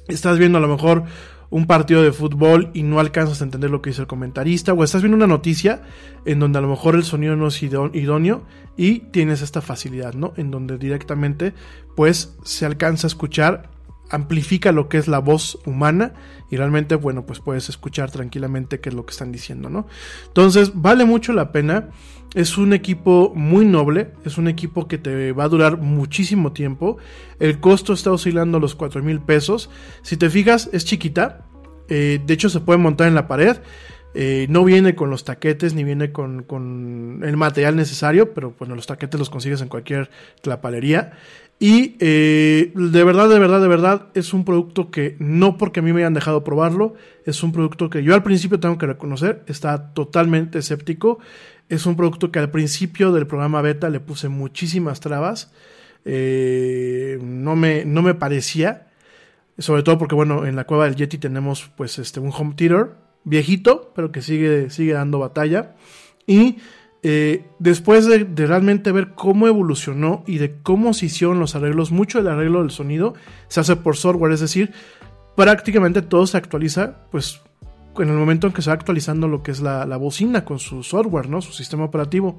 estás viendo a lo mejor un partido de fútbol y no alcanzas a entender lo que dice el comentarista, o estás viendo una noticia en donde a lo mejor el sonido no es idóneo y tienes esta facilidad, ¿no? En donde directamente pues se alcanza a escuchar amplifica lo que es la voz humana y realmente, bueno, pues puedes escuchar tranquilamente qué es lo que están diciendo, ¿no? Entonces, vale mucho la pena. Es un equipo muy noble, es un equipo que te va a durar muchísimo tiempo. El costo está oscilando los 4 mil pesos. Si te fijas, es chiquita. Eh, de hecho, se puede montar en la pared. Eh, no viene con los taquetes ni viene con, el material necesario, pero bueno, los taquetes los consigues en cualquier clapalería. Y eh, de verdad, de verdad, de verdad, es un producto que no porque a mí me hayan dejado probarlo, es un producto que yo al principio tengo que reconocer, está totalmente escéptico. Es un producto que al principio del programa beta le puse muchísimas trabas. Eh, no, me, no me parecía. Sobre todo porque, bueno, en la cueva del Yeti tenemos pues este, un home theater viejito, pero que sigue, sigue dando batalla. Y eh, después de, realmente ver cómo evolucionó y de cómo se hicieron los arreglos, mucho del arreglo del sonido se hace por software, es decir, prácticamente todo se actualiza, pues en el momento en que se va actualizando lo que es la, bocina con su software, ¿no? Su sistema operativo.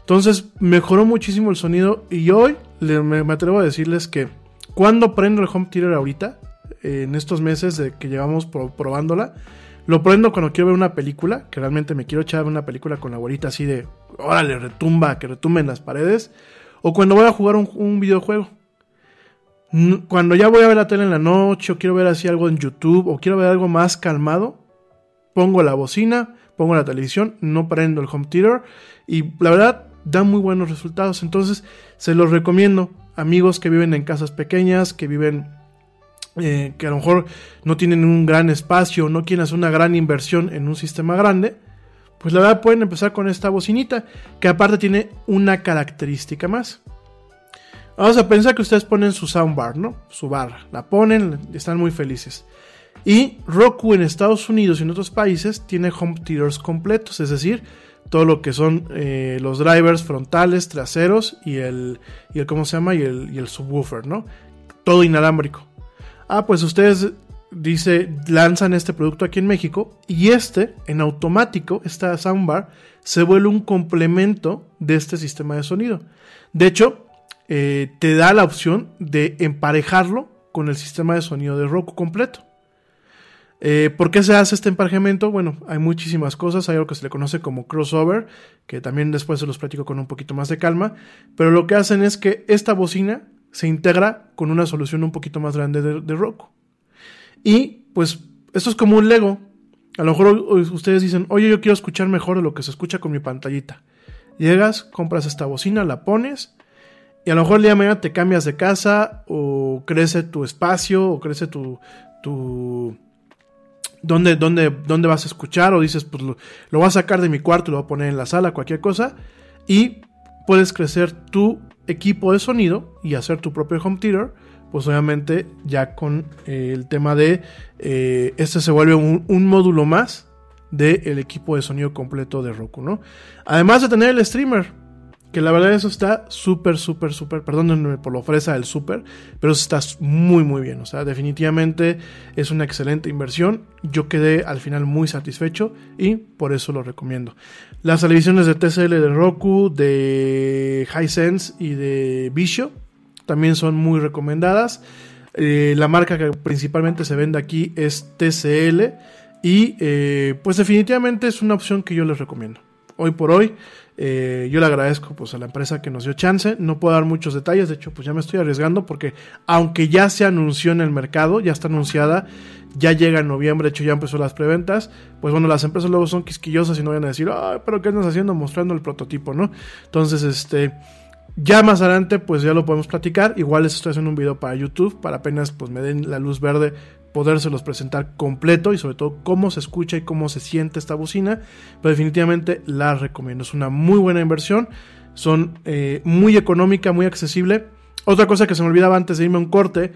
Entonces mejoró muchísimo el sonido y hoy me, atrevo a decirles que cuando prendo el home theater ahorita, en estos meses de que llevamos probándola, lo prendo cuando quiero ver una película, que realmente me quiero echar una película con la abuelita así de, órale, retumba, que retumben las paredes. O cuando voy a jugar un, videojuego. N- Cuando ya voy a ver la tele en la noche, o quiero ver así algo en YouTube, o quiero ver algo más calmado, pongo la bocina, pongo la televisión, no prendo el home theater, y la verdad da muy buenos resultados. Entonces, se los recomiendo. Amigos que viven en casas pequeñas, que viven eh, que a lo mejor no tienen un gran espacio, no quieren hacer una gran inversión en un sistema grande, pues la verdad pueden empezar con esta bocinita, que aparte tiene una característica más. Vamos a pensar que ustedes ponen su soundbar, ¿no? Su barra, la ponen, están muy felices. Y Roku en Estados Unidos y en otros países tiene home theaters completos, es decir, todo lo que son eh, los drivers frontales, traseros y el, y el ¿cómo se llama? Y el, y el subwoofer, ¿no? Todo inalámbrico. Ah, pues ustedes, dice, lanzan este producto aquí en México y este, en automático, esta soundbar, se vuelve un complemento de este sistema de sonido. De hecho, eh, te da la opción de emparejarlo con el sistema de sonido de Roku completo. Eh, ¿Por qué se hace este emparejamiento? Bueno, hay muchísimas cosas. Hay algo que se le conoce como crossover, que también después se los platico con un poquito más de calma. Pero lo que hacen es que esta bocina se integra con una solución un poquito más grande de, de Roku. Y pues esto es como un Lego. A lo mejor ustedes dicen, oye, yo quiero escuchar mejor de lo que se escucha con mi pantallita. Llegas, compras esta bocina, la pones. Y a lo mejor el día de mañana te cambias de casa o crece tu espacio o crece tu... tu dónde, dónde, dónde vas a escuchar o dices, pues lo, lo voy a sacar de mi cuarto lo voy a poner en la sala, cualquier cosa. Y puedes crecer tu equipo de sonido y hacer tu propio home theater. Pues obviamente ya con eh, el tema de eh, este se vuelve un, módulo más del equipo de sonido completo de Roku, ¿no? Además de tener el streamer, que la verdad eso está súper, súper, súper, perdónenme por la ofreza del súper, pero eso está muy, muy bien. O sea, definitivamente es una excelente inversión. Yo quedé al final muy satisfecho y por eso lo recomiendo. Las televisiones de TCL de Roku, de Hisense y de Visio también son muy recomendadas. Eh, la marca que principalmente se vende aquí es TCL y eh, pues definitivamente es una opción que yo les recomiendo. Hoy por hoy eh, yo le agradezco pues, a la empresa que nos dio chance. No puedo dar muchos detalles, de hecho, pues ya me estoy arriesgando porque aunque ya se anunció en el mercado, ya está anunciada, ya llega en noviembre, de hecho ya empezó las preventas. Pues bueno, las empresas luego son quisquillosas y no van a decir, ay, pero ¿qué andas haciendo? Mostrando el prototipo, ¿no? Entonces, este. Ya más adelante, pues ya lo podemos platicar. Igual les estoy haciendo un video para YouTube, para apenas pues me den la luz verde podérselos presentar completo y sobre todo cómo se escucha y cómo se siente esta bocina. Pero definitivamente la recomiendo. Es una muy buena inversión. Son eh, muy económica, muy accesible. Otra cosa que se me olvidaba antes de irme a un corte.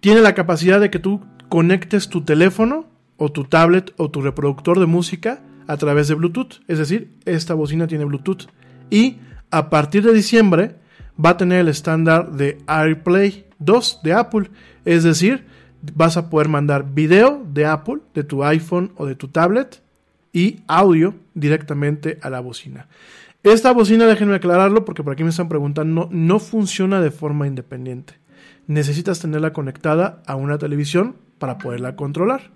Tiene la capacidad de que tú conectes tu teléfono o tu tablet o tu reproductor de música a través de Bluetooth. Es decir, esta bocina tiene Bluetooth. Y a partir de diciembre va a tener el estándar de AirPlay 2 de Apple. Es decir, vas a poder mandar video de Apple, de tu iPhone o de tu tablet y audio directamente a la bocina. Esta bocina, déjenme aclararlo porque por aquí me están preguntando, no funciona de forma independiente. Necesitas tenerla conectada a una televisión para poderla controlar.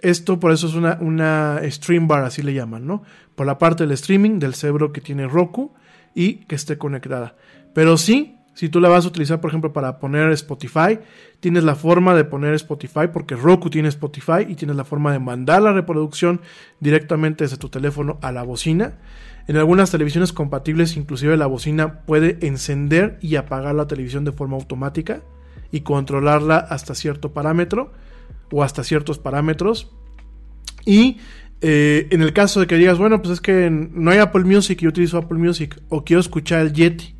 Esto por eso es una, una stream bar, así le llaman, ¿no? Por la parte del streaming del cerebro que tiene Roku y que esté conectada. Pero sí, si tú la vas a utilizar, por ejemplo, para poner Spotify, tienes la forma de poner Spotify porque Roku tiene Spotify y tienes la forma de mandar la reproducción directamente desde tu teléfono a la bocina. En algunas televisiones compatibles, inclusive la bocina puede encender y apagar la televisión de forma automática y controlarla hasta cierto parámetro o hasta ciertos parámetros. Y eh, en el caso de que digas, bueno, pues es que no hay Apple Music y yo utilizo Apple Music o quiero escuchar el Yeti.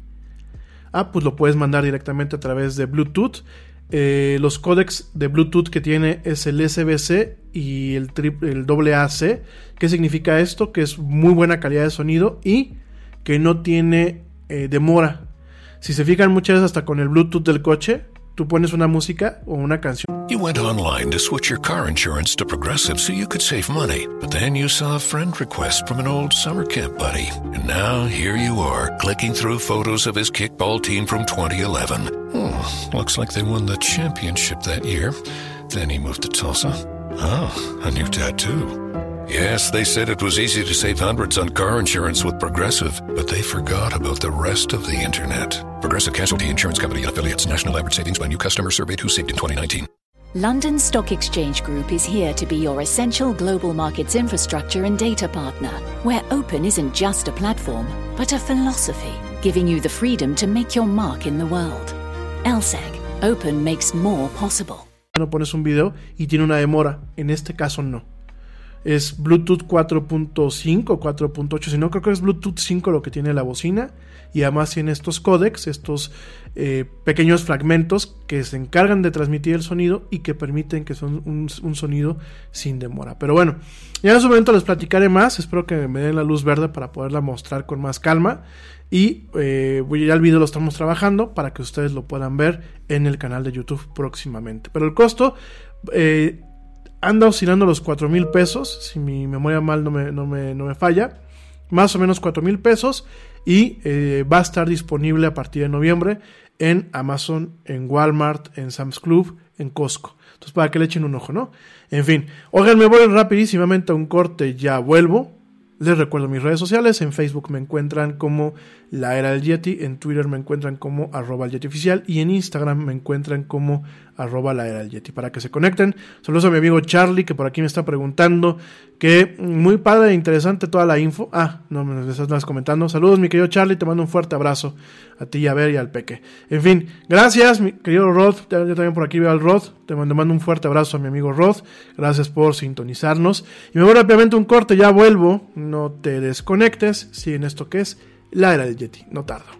Ah, pues lo puedes mandar directamente a través de Bluetooth. Eh, los códecs de Bluetooth que tiene es el SBC y el, el AAC. ¿Qué significa esto? Que es muy buena calidad de sonido y que no tiene eh, demora. Si se fijan muchas veces hasta con el Bluetooth del coche, tú pones una música o una canción. You went online to switch your car insurance to Progressive so you could save money, but then you saw a friend request from an old summer camp buddy, and now here you are, clicking through photos of his kickball team from 2011. Hmm, looks like they won the championship that year. Then he moved to Tulsa. Oh, a new tattoo. Yes, they said it was easy to save hundreds on car insurance with Progressive, but they forgot about the rest of the internet. Progressive Casualty Insurance Company and affiliates. National average savings by new customer surveyed who saved in 2019. London Stock Exchange Group is here to be your essential global markets infrastructure and data partner, where open isn't just a platform, but a philosophy, giving you the freedom to make your mark in the world. LSEG, open makes more possible. No pones un video y tiene una demora. En este caso no. Es Bluetooth 4.5 o 4.8, si no creo que es Bluetooth 5 lo que tiene la bocina y además tiene estos códecs, estos eh, pequeños fragmentos que se encargan de transmitir el sonido y que permiten que son un, un, sonido sin demora. Pero bueno, ya en su momento les platicaré más, espero que me den la luz verde para poderla mostrar con más calma y eh, ya el video lo estamos trabajando para que ustedes lo puedan ver en el canal de YouTube próximamente. Pero el costo... Eh, anda oscilando los 4 mil pesos, si mi memoria mal no me, no me, no me falla, más o menos 4 mil pesos y eh, va a estar disponible a partir de noviembre en Amazon, en Walmart, en Sam's Club, en Costco. Entonces, para que le echen un ojo, ¿no? En fin, oigan, me voy rapidísimamente a un corte, ya vuelvo. Les recuerdo mis redes sociales, en Facebook me encuentran como La Era del Yeti, en Twitter me encuentran como arroba el Yeti Oficial y en Instagram me encuentran como arroba La Era del Yeti para que se conecten. Saludos a mi amigo Charlie que por aquí me está preguntando que muy padre e interesante toda la info. Ah, no me estás comentando. Saludos mi querido Charlie, te mando un fuerte abrazo a ti a Ver y al Peque. En fin, gracias mi querido Rod, yo también por aquí veo al Rod, te mando, mando un fuerte abrazo a mi amigo Rod, gracias por sintonizarnos. Y me voy rápidamente un corte, ya vuelvo, no te desconectes, sigue en esto que es la era del Yeti, no tardo.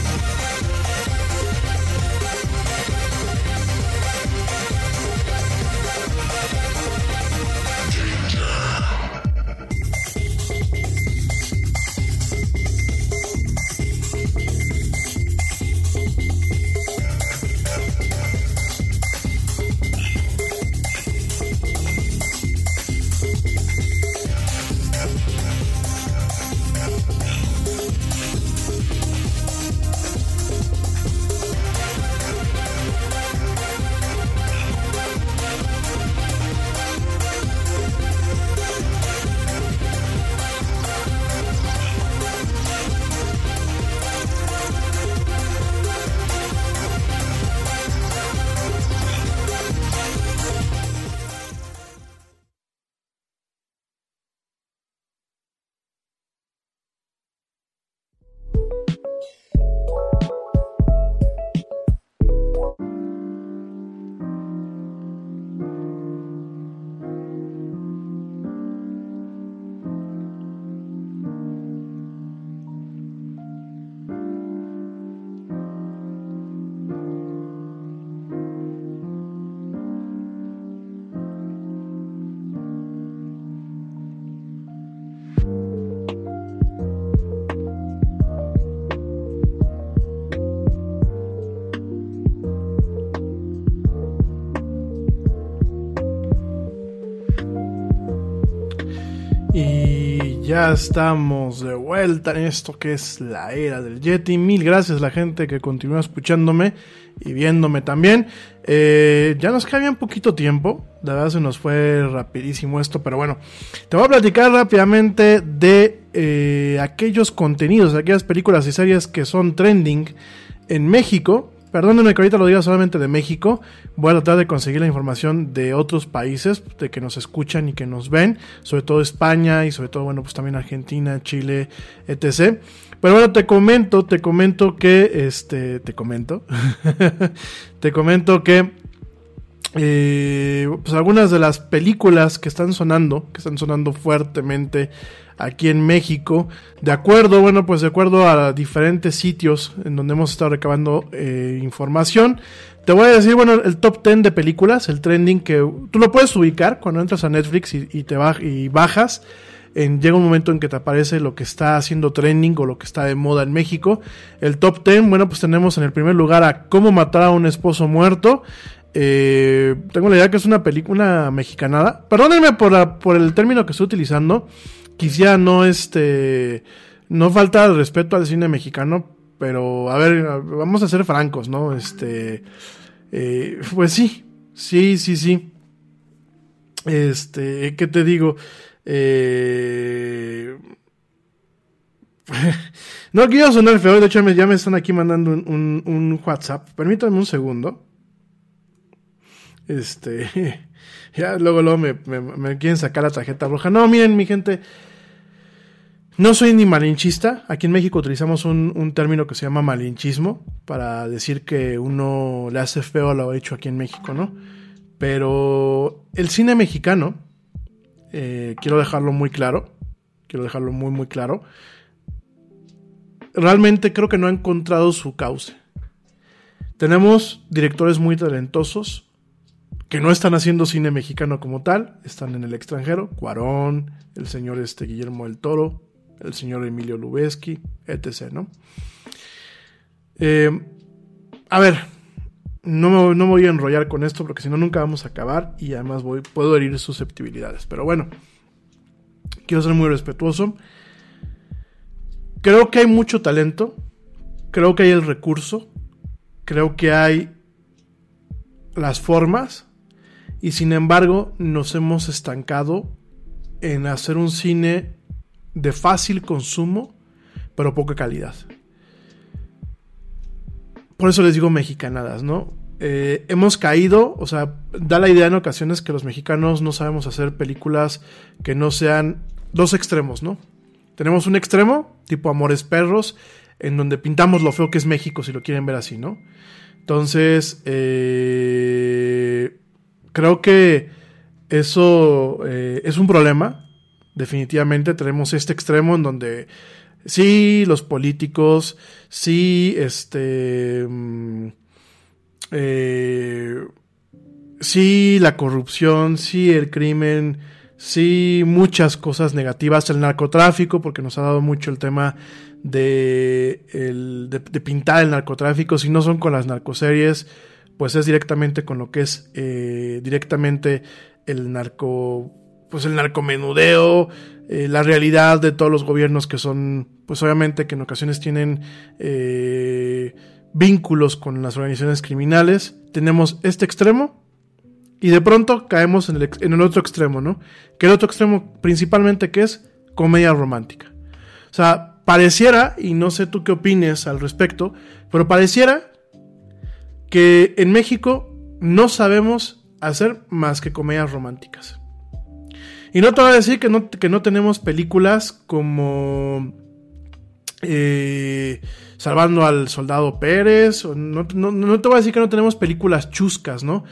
Ya estamos de vuelta en esto que es la era del Yeti. Mil gracias a la gente que continúa escuchándome y viéndome también. Eh, ya nos queda bien poquito tiempo. De verdad se nos fue rapidísimo esto. Pero bueno, te voy a platicar rápidamente de eh, aquellos contenidos, aquellas películas y series que son trending en México. Perdónenme que ahorita lo diga solamente de México. Voy a tratar de conseguir la información de otros países, de que nos escuchan y que nos ven, sobre todo España y sobre todo, bueno, pues también Argentina, Chile, etc. Pero bueno, te comento, te comento que, este, te comento, [laughs] te comento que eh, pues algunas de las películas que están sonando, que están sonando fuertemente aquí en México, de acuerdo, bueno, pues de acuerdo a diferentes sitios en donde hemos estado recabando eh, información, te voy a decir, bueno, el top 10 de películas, el trending que tú lo puedes ubicar cuando entras a Netflix y, te y bajas. En, llega un momento en que te aparece lo que está haciendo trending o lo que está de moda en México. El top 10, bueno, pues tenemos en el primer lugar a Cómo matar a un esposo muerto. Eh, tengo la idea que es una película mexicanada. Perdónenme por el término que estoy utilizando. Quisiera no este. No falta el respeto al cine mexicano. Pero, a ver, vamos a ser francos, ¿no? Este. Eh, pues sí. Sí, sí, sí. Este. ¿Qué te digo? Eh. [laughs] no quiero sonar feo, de hecho ya me están aquí mandando un, un WhatsApp. Permítanme un segundo. Este. [laughs] Ya luego, luego me, me, quieren sacar la tarjeta roja. No, miren, mi gente. No soy ni malinchista. Aquí en México utilizamos un, término que se llama malinchismo para decir que uno le hace feo a lo hecho aquí en México, ¿no? Pero el cine mexicano, eh, quiero dejarlo muy claro, quiero dejarlo muy, muy claro, realmente creo que no ha encontrado su cauce. Tenemos directores muy talentosos, que no están haciendo cine mexicano como tal, están en el extranjero, Cuarón, el señor este Guillermo del Toro, el señor Emilio Lubezki, etc. ¿no? Eh, a ver, no me, no voy a enrollar con esto porque si no nunca vamos a acabar y además voy, puedo herir susceptibilidades. Pero bueno, quiero ser muy respetuoso. Creo que hay mucho talento, creo que hay el recurso, creo que hay las formas y sin embargo nos hemos estancado en hacer un cine de fácil consumo, pero poca calidad. Por eso les digo mexicanadas, ¿no? Eh, hemos caído, o sea, da la idea en ocasiones que los mexicanos no sabemos hacer películas que no sean dos extremos, ¿no? Tenemos un extremo, tipo Amores Perros, en donde pintamos lo feo que es México, si lo quieren ver así, ¿no? Entonces, eh, creo que eso eh, es un problema. Definitivamente tenemos este extremo en donde sí, los políticos, sí, este, mm, eh, sí, la corrupción, sí, el crimen, sí, muchas cosas negativas, el narcotráfico, porque nos ha dado mucho el tema de, de pintar el narcotráfico, si no son con las narcoseries, pues es directamente con lo que es eh, directamente el narco, pues el narcomenudeo, eh, la realidad de todos los gobiernos que son, pues obviamente que en ocasiones tienen eh, vínculos con las organizaciones criminales. Tenemos este extremo y de pronto caemos en el, en el otro extremo, ¿no? Que el otro extremo principalmente que es comedia romántica. O sea, pareciera, y no sé tú qué opines al respecto, pero pareciera que en México no sabemos hacer más que comedias románticas. Y no te voy a decir que no, que no tenemos películas como eh, Salvando al Soldado Pérez. no, te voy a decir que no tenemos películas chuscas, ¿no?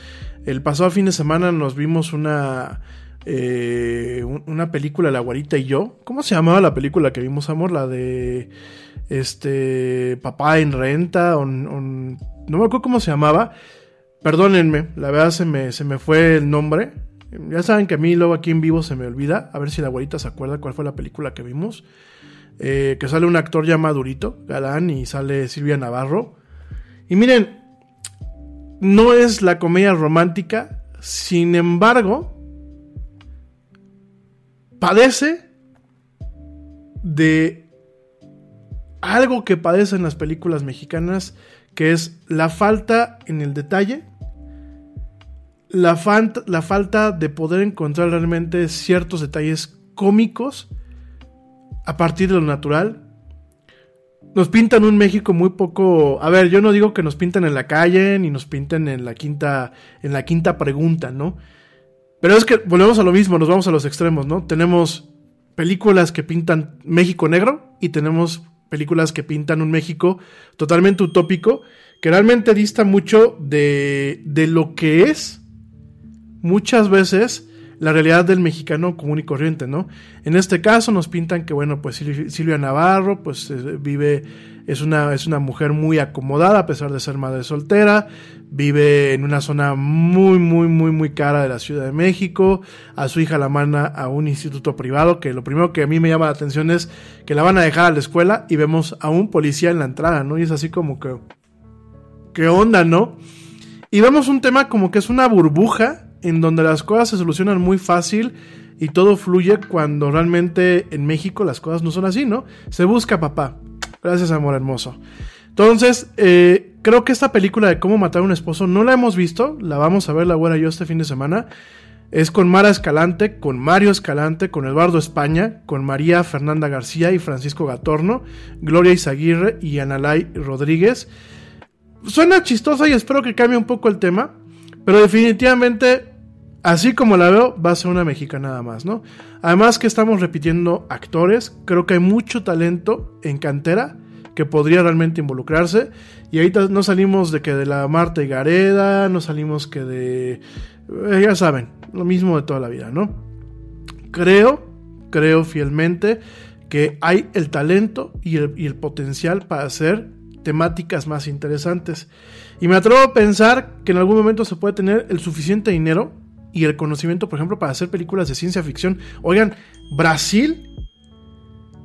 El pasado fin de semana nos vimos una, eh, una película, La Guarita y yo. ¿Cómo se llamaba la película que vimos, amor? La de este Papá en Renta. No me acuerdo cómo se llamaba. Perdónenme, la verdad se me, se me fue el nombre. Ya saben que a mí luego aquí en vivo se me olvida. A ver si la abuelita se acuerda cuál fue la película que vimos. Eh, que sale un actor ya madurito, galán, y sale Silvia Navarro. Y miren, no es la comedia romántica, sin embargo, padece de algo que padecen las películas mexicanas que es la falta en el detalle, la, falta de poder encontrar realmente ciertos detalles cómicos a partir de lo natural. Nos pintan un México muy poco. A ver, yo no digo que nos pinten en la calle ni nos pinten en la quinta, en la quinta pregunta, ¿no? Pero es que volvemos a lo mismo, nos vamos a los extremos, ¿no? Tenemos películas que pintan México negro y tenemos películas que pintan un México totalmente utópico, que realmente dista mucho de, de lo que es muchas veces la realidad del mexicano común y corriente, ¿no? En este caso nos pintan que, bueno, pues Silvia Navarro, pues eh, vive, es una, es una mujer muy acomodada a pesar de ser madre soltera, vive en una zona muy, muy, muy, muy cara de la Ciudad de México, a su hija la manda a un instituto privado, que lo primero que a mí me llama la atención es que la van a dejar a la escuela y vemos a un policía en la entrada, ¿no? Y es así como que, ¿qué onda, no? Y vemos un tema como que es una burbuja en donde las cosas se solucionan muy fácil y todo fluye cuando realmente en México las cosas no son así, ¿no? Se busca papá. Gracias, amor hermoso. Entonces, eh, creo que esta película de cómo matar a un esposo no la hemos visto, la vamos a ver la güera y yo este fin de semana. Es con Mara Escalante, con Mario Escalante, con Eduardo España, con María Fernanda García y Francisco Gatorno, Gloria Izaguirre y Analay Rodríguez. Suena chistosa y espero que cambie un poco el tema, pero definitivamente así como la veo, va a ser una mexicana nada más, ¿no? Además que estamos repitiendo actores, creo que hay mucho talento en cantera que podría realmente involucrarse. Y ahorita no salimos de que de la Marta y Gareda, no salimos que de... Eh, ya saben, lo mismo de toda la vida, ¿no? Creo, creo fielmente que hay el talento y el potencial para hacer temáticas más interesantes. Y me atrevo a pensar que en algún momento se puede tener el suficiente dinero y el conocimiento, por ejemplo, para hacer películas de ciencia ficción. Oigan, Brasil,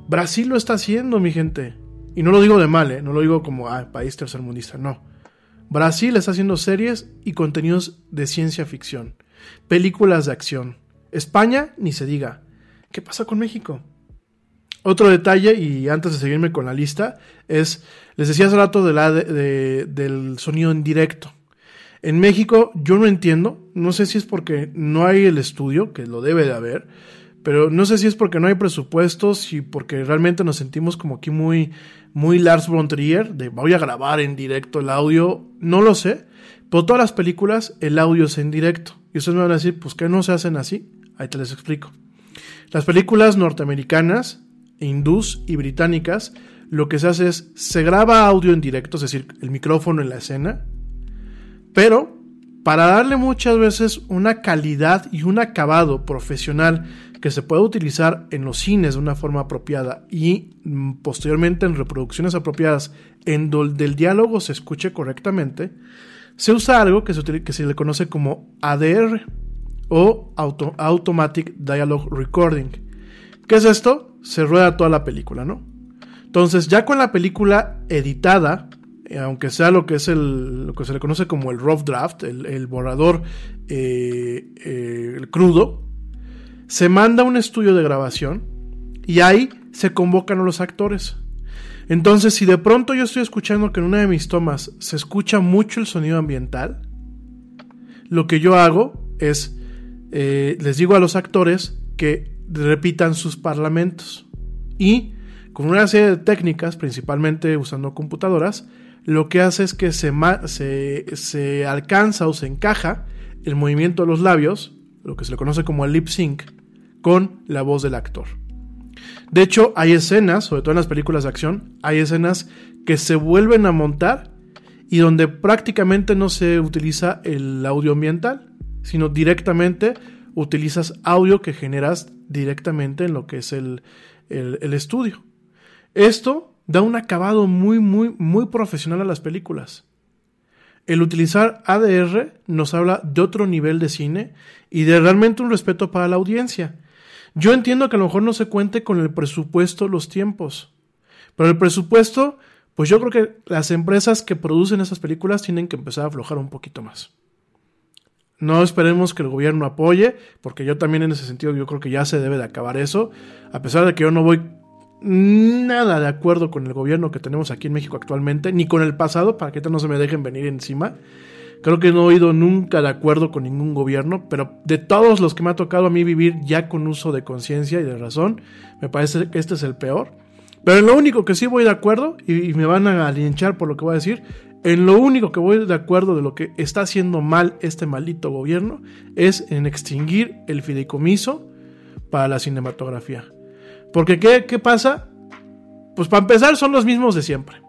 Brasil lo está haciendo, mi gente. Y no lo digo de mal, ¿eh? no lo digo como ah, país tercermundista, no. Brasil está haciendo series y contenidos de ciencia ficción, películas de acción. España, ni se diga. ¿Qué pasa con México? Otro detalle, y antes de seguirme con la lista, es, les decía hace rato del sonido en directo. En México yo no entiendo, no sé si es porque no hay el estudio, que lo debe de haber, pero no sé si es porque no hay presupuestos y porque realmente nos sentimos como aquí muy, muy Lars von Trier, de voy a grabar en directo el audio, no lo sé, pero todas las películas el audio es en directo. Y ustedes me van a decir, pues que no se hacen así, ahí te les explico. Las películas norteamericanas, hindús y británicas, lo que se hace es, se graba audio en directo, es decir, el micrófono en la escena, pero para darle muchas veces una calidad y un acabado profesional que se pueda utilizar en los cines de una forma apropiada y mm, posteriormente en reproducciones apropiadas en donde el diálogo se escuche correctamente, se usa algo que se, le conoce como ADR o Automatic Dialogue Recording. ¿Qué es esto? Se rueda toda la película, ¿no? Entonces, ya con la película editada, aunque sea lo que es el, lo que se le conoce como el rough draft, el, borrador eh, eh, crudo, se manda un estudio de grabación y ahí se convocan a los actores. Entonces, si de pronto yo estoy escuchando que en una de mis tomas se escucha mucho el sonido ambiental, lo que yo hago es, les digo a los actores que repitan sus parlamentos y con una serie de técnicas, principalmente usando computadoras, lo que hace es que se, se, alcanza o se encaja el movimiento de los labios, lo que se le conoce como el lip sync, con la voz del actor. De hecho, hay escenas, sobre todo en las películas de acción, hay escenas que se vuelven a montar y donde prácticamente no se utiliza el audio ambiental, sino directamente utilizas audio que generas directamente en lo que es el, el estudio. Esto da un acabado muy, muy, muy profesional a las películas. El utilizar ADR nos habla de otro nivel de cine y de realmente un respeto para la audiencia. Yo entiendo que a lo mejor no se cuente con el presupuesto los tiempos, pero el presupuesto, pues yo creo que las empresas que producen esas películas tienen que empezar a aflojar un poquito más. No esperemos que el gobierno apoye, porque yo también en ese sentido yo creo que ya se debe de acabar eso, a pesar de que yo no voy nada de acuerdo con el gobierno que tenemos aquí en México actualmente, ni con el pasado, para que no se me dejen venir encima. Creo que no he ido nunca de acuerdo con ningún gobierno, pero de todos los que me ha tocado a mí vivir ya con uso de conciencia y de razón, me parece que este es el peor. Pero en lo único que sí voy de acuerdo, y, me van a linchar por lo que voy a decir, en lo único que voy de acuerdo de lo que está haciendo mal este maldito gobierno es en extinguir el fideicomiso para la cinematografía. Porque ¿qué, ¿qué pasa? Pues para empezar son los mismos de siempre.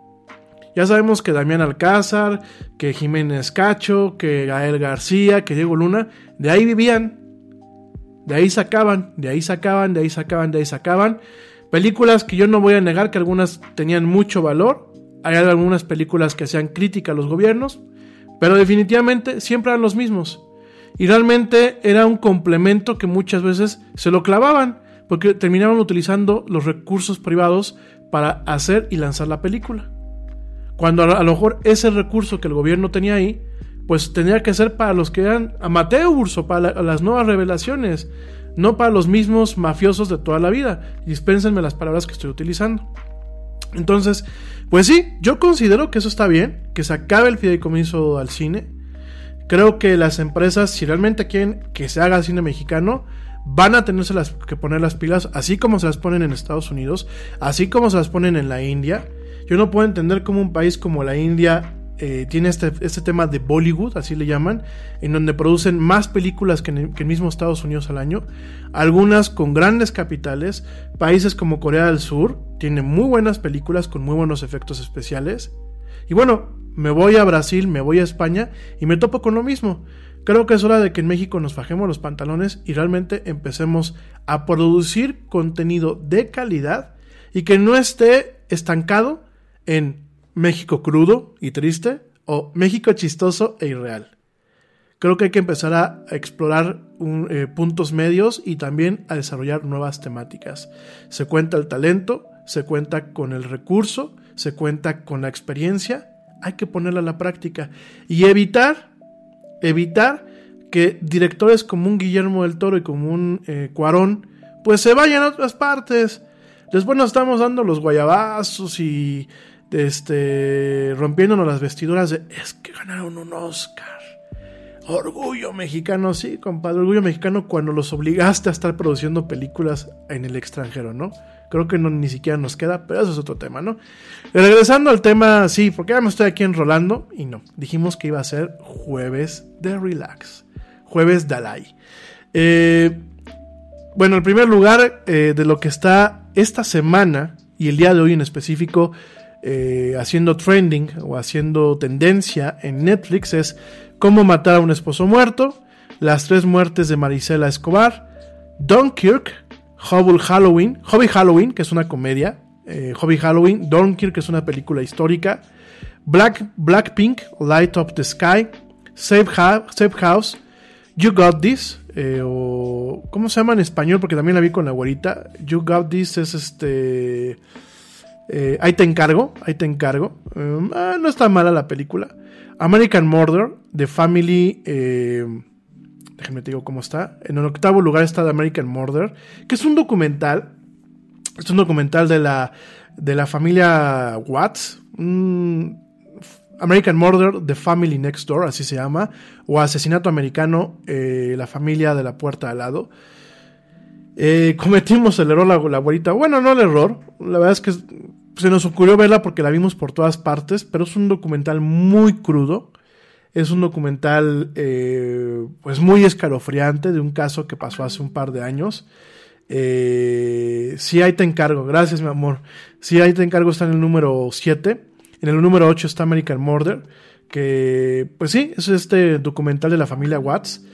Ya sabemos que Damián Alcázar, que Jiménez Cacho, que Gael García, que Diego Luna, de ahí vivían. De ahí sacaban, de ahí sacaban, de ahí sacaban, de ahí sacaban. Películas que yo no voy a negar que algunas tenían mucho valor. Hay algunas películas que hacían crítica a los gobiernos. Pero definitivamente siempre eran los mismos. Y realmente era un complemento que muchas veces se lo clavaban. Porque terminaban utilizando los recursos privados para hacer y lanzar la película. Cuando a lo mejor ese recurso que el gobierno tenía ahí, pues tenía que ser para los que eran amateurs o para las nuevas revelaciones, no para los mismos mafiosos de toda la vida. Dispénsenme las palabras que estoy utilizando. Entonces, pues sí, yo considero que eso está bien, que se acabe el fideicomiso al cine. Creo que las empresas, si realmente quieren que se haga cine mexicano, van a tenerse las, que poner las pilas, así como se las ponen en Estados Unidos, así como se las ponen en la India. Yo no puedo entender cómo un país como la India eh, tiene este, este, tema de Bollywood, así le llaman, en donde producen más películas que en, el, mismo Estados Unidos al año, algunas con grandes capitales, países como Corea del Sur, tienen muy buenas películas con muy buenos efectos especiales. Y bueno, me voy a Brasil, me voy a España y me topo con lo mismo. Creo que es hora de que en México nos fajemos los pantalones y realmente empecemos a producir contenido de calidad y que no esté estancado en México crudo y triste o México chistoso e irreal. Creo que hay que empezar a explorar eh, puntos medios y también a desarrollar nuevas temáticas. Se cuenta el talento, se cuenta con el recurso, se cuenta con la experiencia, hay que ponerla a la práctica y evitar, evitar que directores como un Guillermo del Toro y como un eh, Cuarón, pues se vayan a otras partes. Después nos estamos dando los guayabazos y este, rompiéndonos las vestiduras de, es que ganaron un Oscar. Orgullo mexicano, sí, compadre, orgullo mexicano cuando los obligaste a estar produciendo películas en el extranjero, ¿no? Creo que no, ni siquiera nos queda, pero eso es otro tema, ¿no? regresando al tema, sí, porque ya me estoy aquí enrolando y no, dijimos que iba a ser jueves de relax, jueves Dalai. Eh, bueno, en primer lugar, eh, de lo que está esta semana y el día de hoy en específico, eh, haciendo trending o haciendo tendencia en Netflix es Cómo matar a un esposo muerto, Las tres muertes de Marisela Escobar, Dunkirk, Hobble Halloween, Hobby Halloween, que es una comedia, eh, Hobby Halloween, Dunkirk, que es una película histórica, Black, Blackpink, Light Up the Sky, Safe, House, You Got This, eh, o ¿cómo se llama en español? Porque también la vi con la güerita. You Got This es este eh, ahí te encargo, ahí te encargo. Ah, no está mala la película. American Murder, The Family. Déjenme te digo cómo está. En el octavo lugar está The American Murder, que es un documental. Es un documental de la, de la familia Watts. American Murder, The Family Next Door, así se llama. O Asesinato Americano, eh, La familia de la puerta al lado. Eh, cometimos el error la abuelita. Bueno, no el error. La verdad es que se nos ocurrió verla porque la vimos por todas partes, pero es un documental muy crudo. Es un documental eh, pues muy escalofriante de un caso que pasó hace un par de años. Eh, sí, ahí te encargo. Gracias, mi amor. Sí, ahí te encargo está en el número 7. En el número 8 está American Murder. Que, pues sí, es este documental de la familia Watts.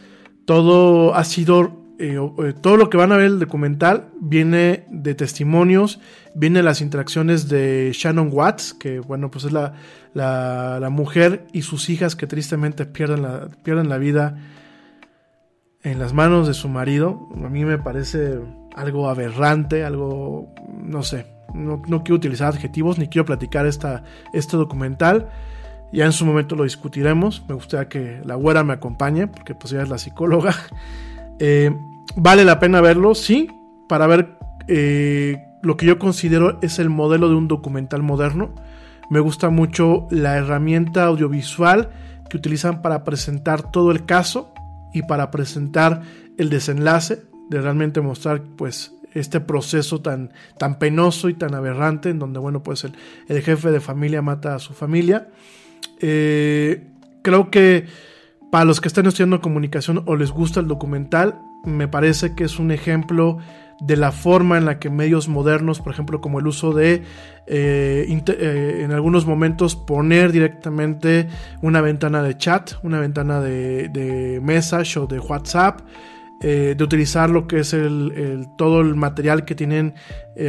Todo ha sido eh, eh, todo lo que van a ver el documental viene de testimonios, viene de las interacciones de Shannon Watts, que bueno, pues es la, la, mujer y sus hijas que tristemente pierden la, pierden la vida en las manos de su marido. A mí me parece algo aberrante, algo, no sé, no, no quiero utilizar adjetivos ni quiero platicar esta, este documental. Ya en su momento lo discutiremos. Me gustaría que la güera me acompañe, porque pues ella es la psicóloga. [laughs] Eh, vale la pena verlo, sí, para ver eh, lo que yo considero es el modelo de un documental moderno. Me gusta mucho la herramienta audiovisual que utilizan para presentar todo el caso y para presentar el desenlace, de realmente mostrar pues este proceso tan, tan penoso y tan aberrante en donde bueno pues el, el jefe de familia mata a su familia. Eh, creo que para los que están estudiando comunicación o les gusta el documental, me parece que es un ejemplo de la forma en la que medios modernos, por ejemplo, como el uso de eh, eh, en algunos momentos poner directamente una ventana de chat, una ventana de, de message o de WhatsApp, eh, de utilizar lo que es el, todo el material que tienen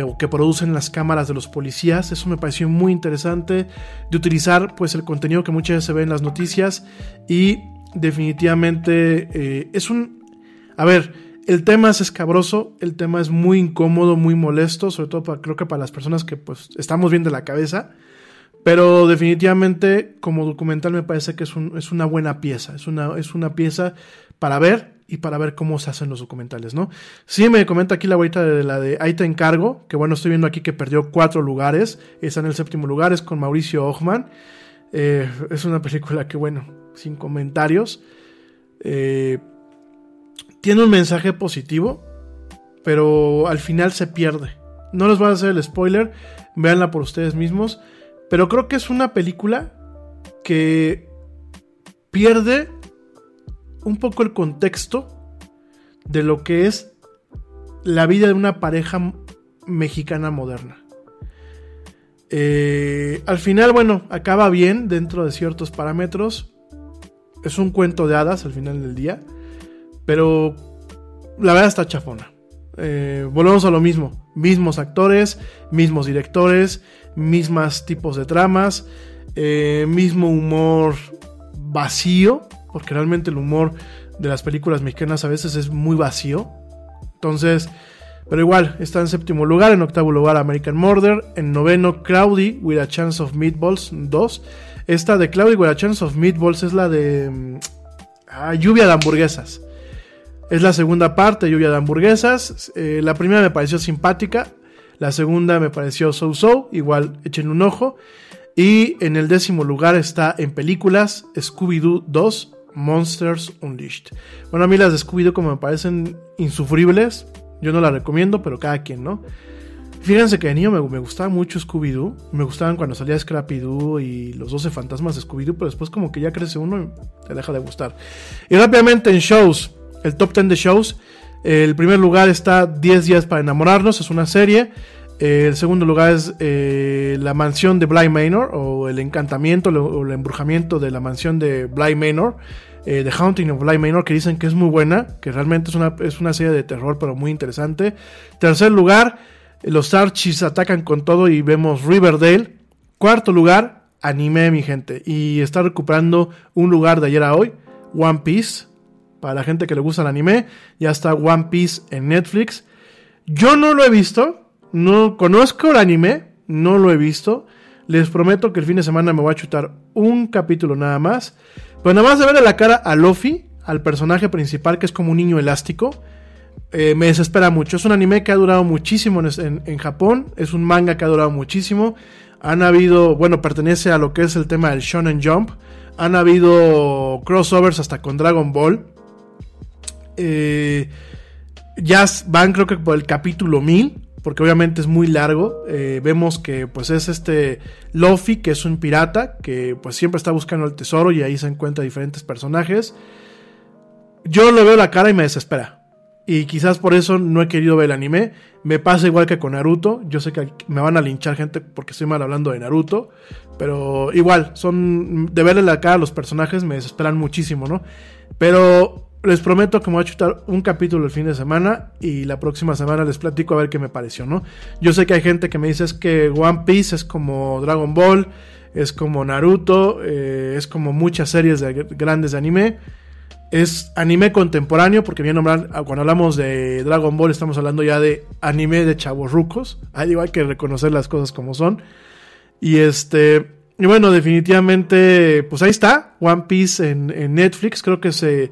o que producen las cámaras de los policías. Eso me pareció muy interesante. De utilizar pues el contenido que muchas veces se ve en las noticias y definitivamente es un... A ver, el tema es escabroso, el tema es muy incómodo, muy molesto, sobre todo para, creo que para las personas que pues estamos bien de la cabeza. Pero definitivamente como documental me parece que es, una buena pieza, es una, es una pieza para ver y para ver cómo se hacen los documentales, ¿no? Sí, me comenta aquí la vuelta de la de Ahí te encargo, que bueno, estoy viendo aquí que perdió cuatro lugares, está en el séptimo lugar, es con Mauricio Ochman. Eh, es una película que, bueno, sin comentarios. Eh, tiene un mensaje positivo, pero al final se pierde. No les voy a hacer el spoiler, véanla por ustedes mismos, pero creo que es una película que pierde un poco el contexto de lo que es la vida de una pareja mexicana moderna. Eh, al final, bueno, acaba bien dentro de ciertos parámetros. Es un cuento de hadas al final del día. Pero la verdad está chafona. Eh, volvemos a lo mismo. Mismos actores, mismos directores, mismas tipos de tramas, eh, mismo humor vacío, porque realmente el humor de las películas mexicanas a veces es muy vacío. Entonces, pero igual, está en séptimo lugar, en octavo lugar American Murder, en noveno Cloudy with a Chance of Meatballs 2. Esta de Cloudy with a Chance of Meatballs es la de mm, ah, lluvia de hamburguesas. Es la segunda parte, Lluvia de Hamburguesas. Eh, la primera me pareció simpática. La segunda me pareció so-so. Igual echen un ojo. Y en el décimo lugar está en películas Scooby-Doo 2 Monsters Unleashed. Bueno, a mí las de Scooby-Doo como me parecen insufribles. Yo no las recomiendo, pero cada quien, ¿no? Fíjense que de niño me, me gustaba mucho Scooby-Doo. Me gustaban cuando salía Scrappy-Doo y los 12 fantasmas de Scooby-Doo, pero después como que ya crece uno y te deja de gustar. Y rápidamente en shows el top 10 de shows. El primer lugar está 10 días para enamorarnos, es una serie. El segundo lugar es eh, La mansión de Bly Manor, o El encantamiento o el embrujamiento de la mansión de Bly Manor. Eh, The Haunting of Bly Manor, que dicen que es muy buena, que realmente es una, es una serie de terror, pero muy interesante. Tercer lugar, los Archies atacan con todo y vemos Riverdale. Cuarto lugar, anime, mi gente. Y está recuperando un lugar de ayer a hoy, One Piece para la gente que le gusta el anime. Ya está One Piece en Netflix. Yo no lo he visto, no conozco el anime, no lo he visto. Les prometo que el fin de semana me voy a chutar un capítulo nada más. Pero nada más de verle la cara a Luffy, al personaje principal que es como un niño elástico, eh, me desespera mucho. Es un anime que ha durado muchísimo en, en, Japón, es un manga que ha durado muchísimo. Han habido, bueno, pertenece a lo que es el tema del Shonen Jump. Han habido crossovers hasta con Dragon Ball. Eh, ya van creo que por el capítulo 1000, porque obviamente es muy largo. Eh, vemos que pues es este Luffy, que es un pirata, que pues siempre está buscando el tesoro y ahí se encuentra diferentes personajes. Yo le veo la cara y me desespera. Y quizás por eso no he querido ver el anime. Me pasa igual que con Naruto. Yo sé que me van a linchar gente porque estoy mal hablando de Naruto. Pero igual, son. De verle la cara a los personajes me desesperan muchísimo, ¿no? Pero les prometo que me voy a chutar un capítulo el fin de semana y la próxima semana les platico a ver qué me pareció, ¿no? Yo sé que hay gente que me dice es que One Piece es como Dragon Ball, es como Naruto, eh, es como muchas series de, grandes de anime. Es anime contemporáneo, porque bien nombrar, ah, cuando hablamos de Dragon Ball estamos hablando ya de anime de chavos rucos. [laughs] Ahí hay que reconocer las cosas como son. Y este, y bueno, definitivamente, pues ahí está, One Piece en, en Netflix, creo que se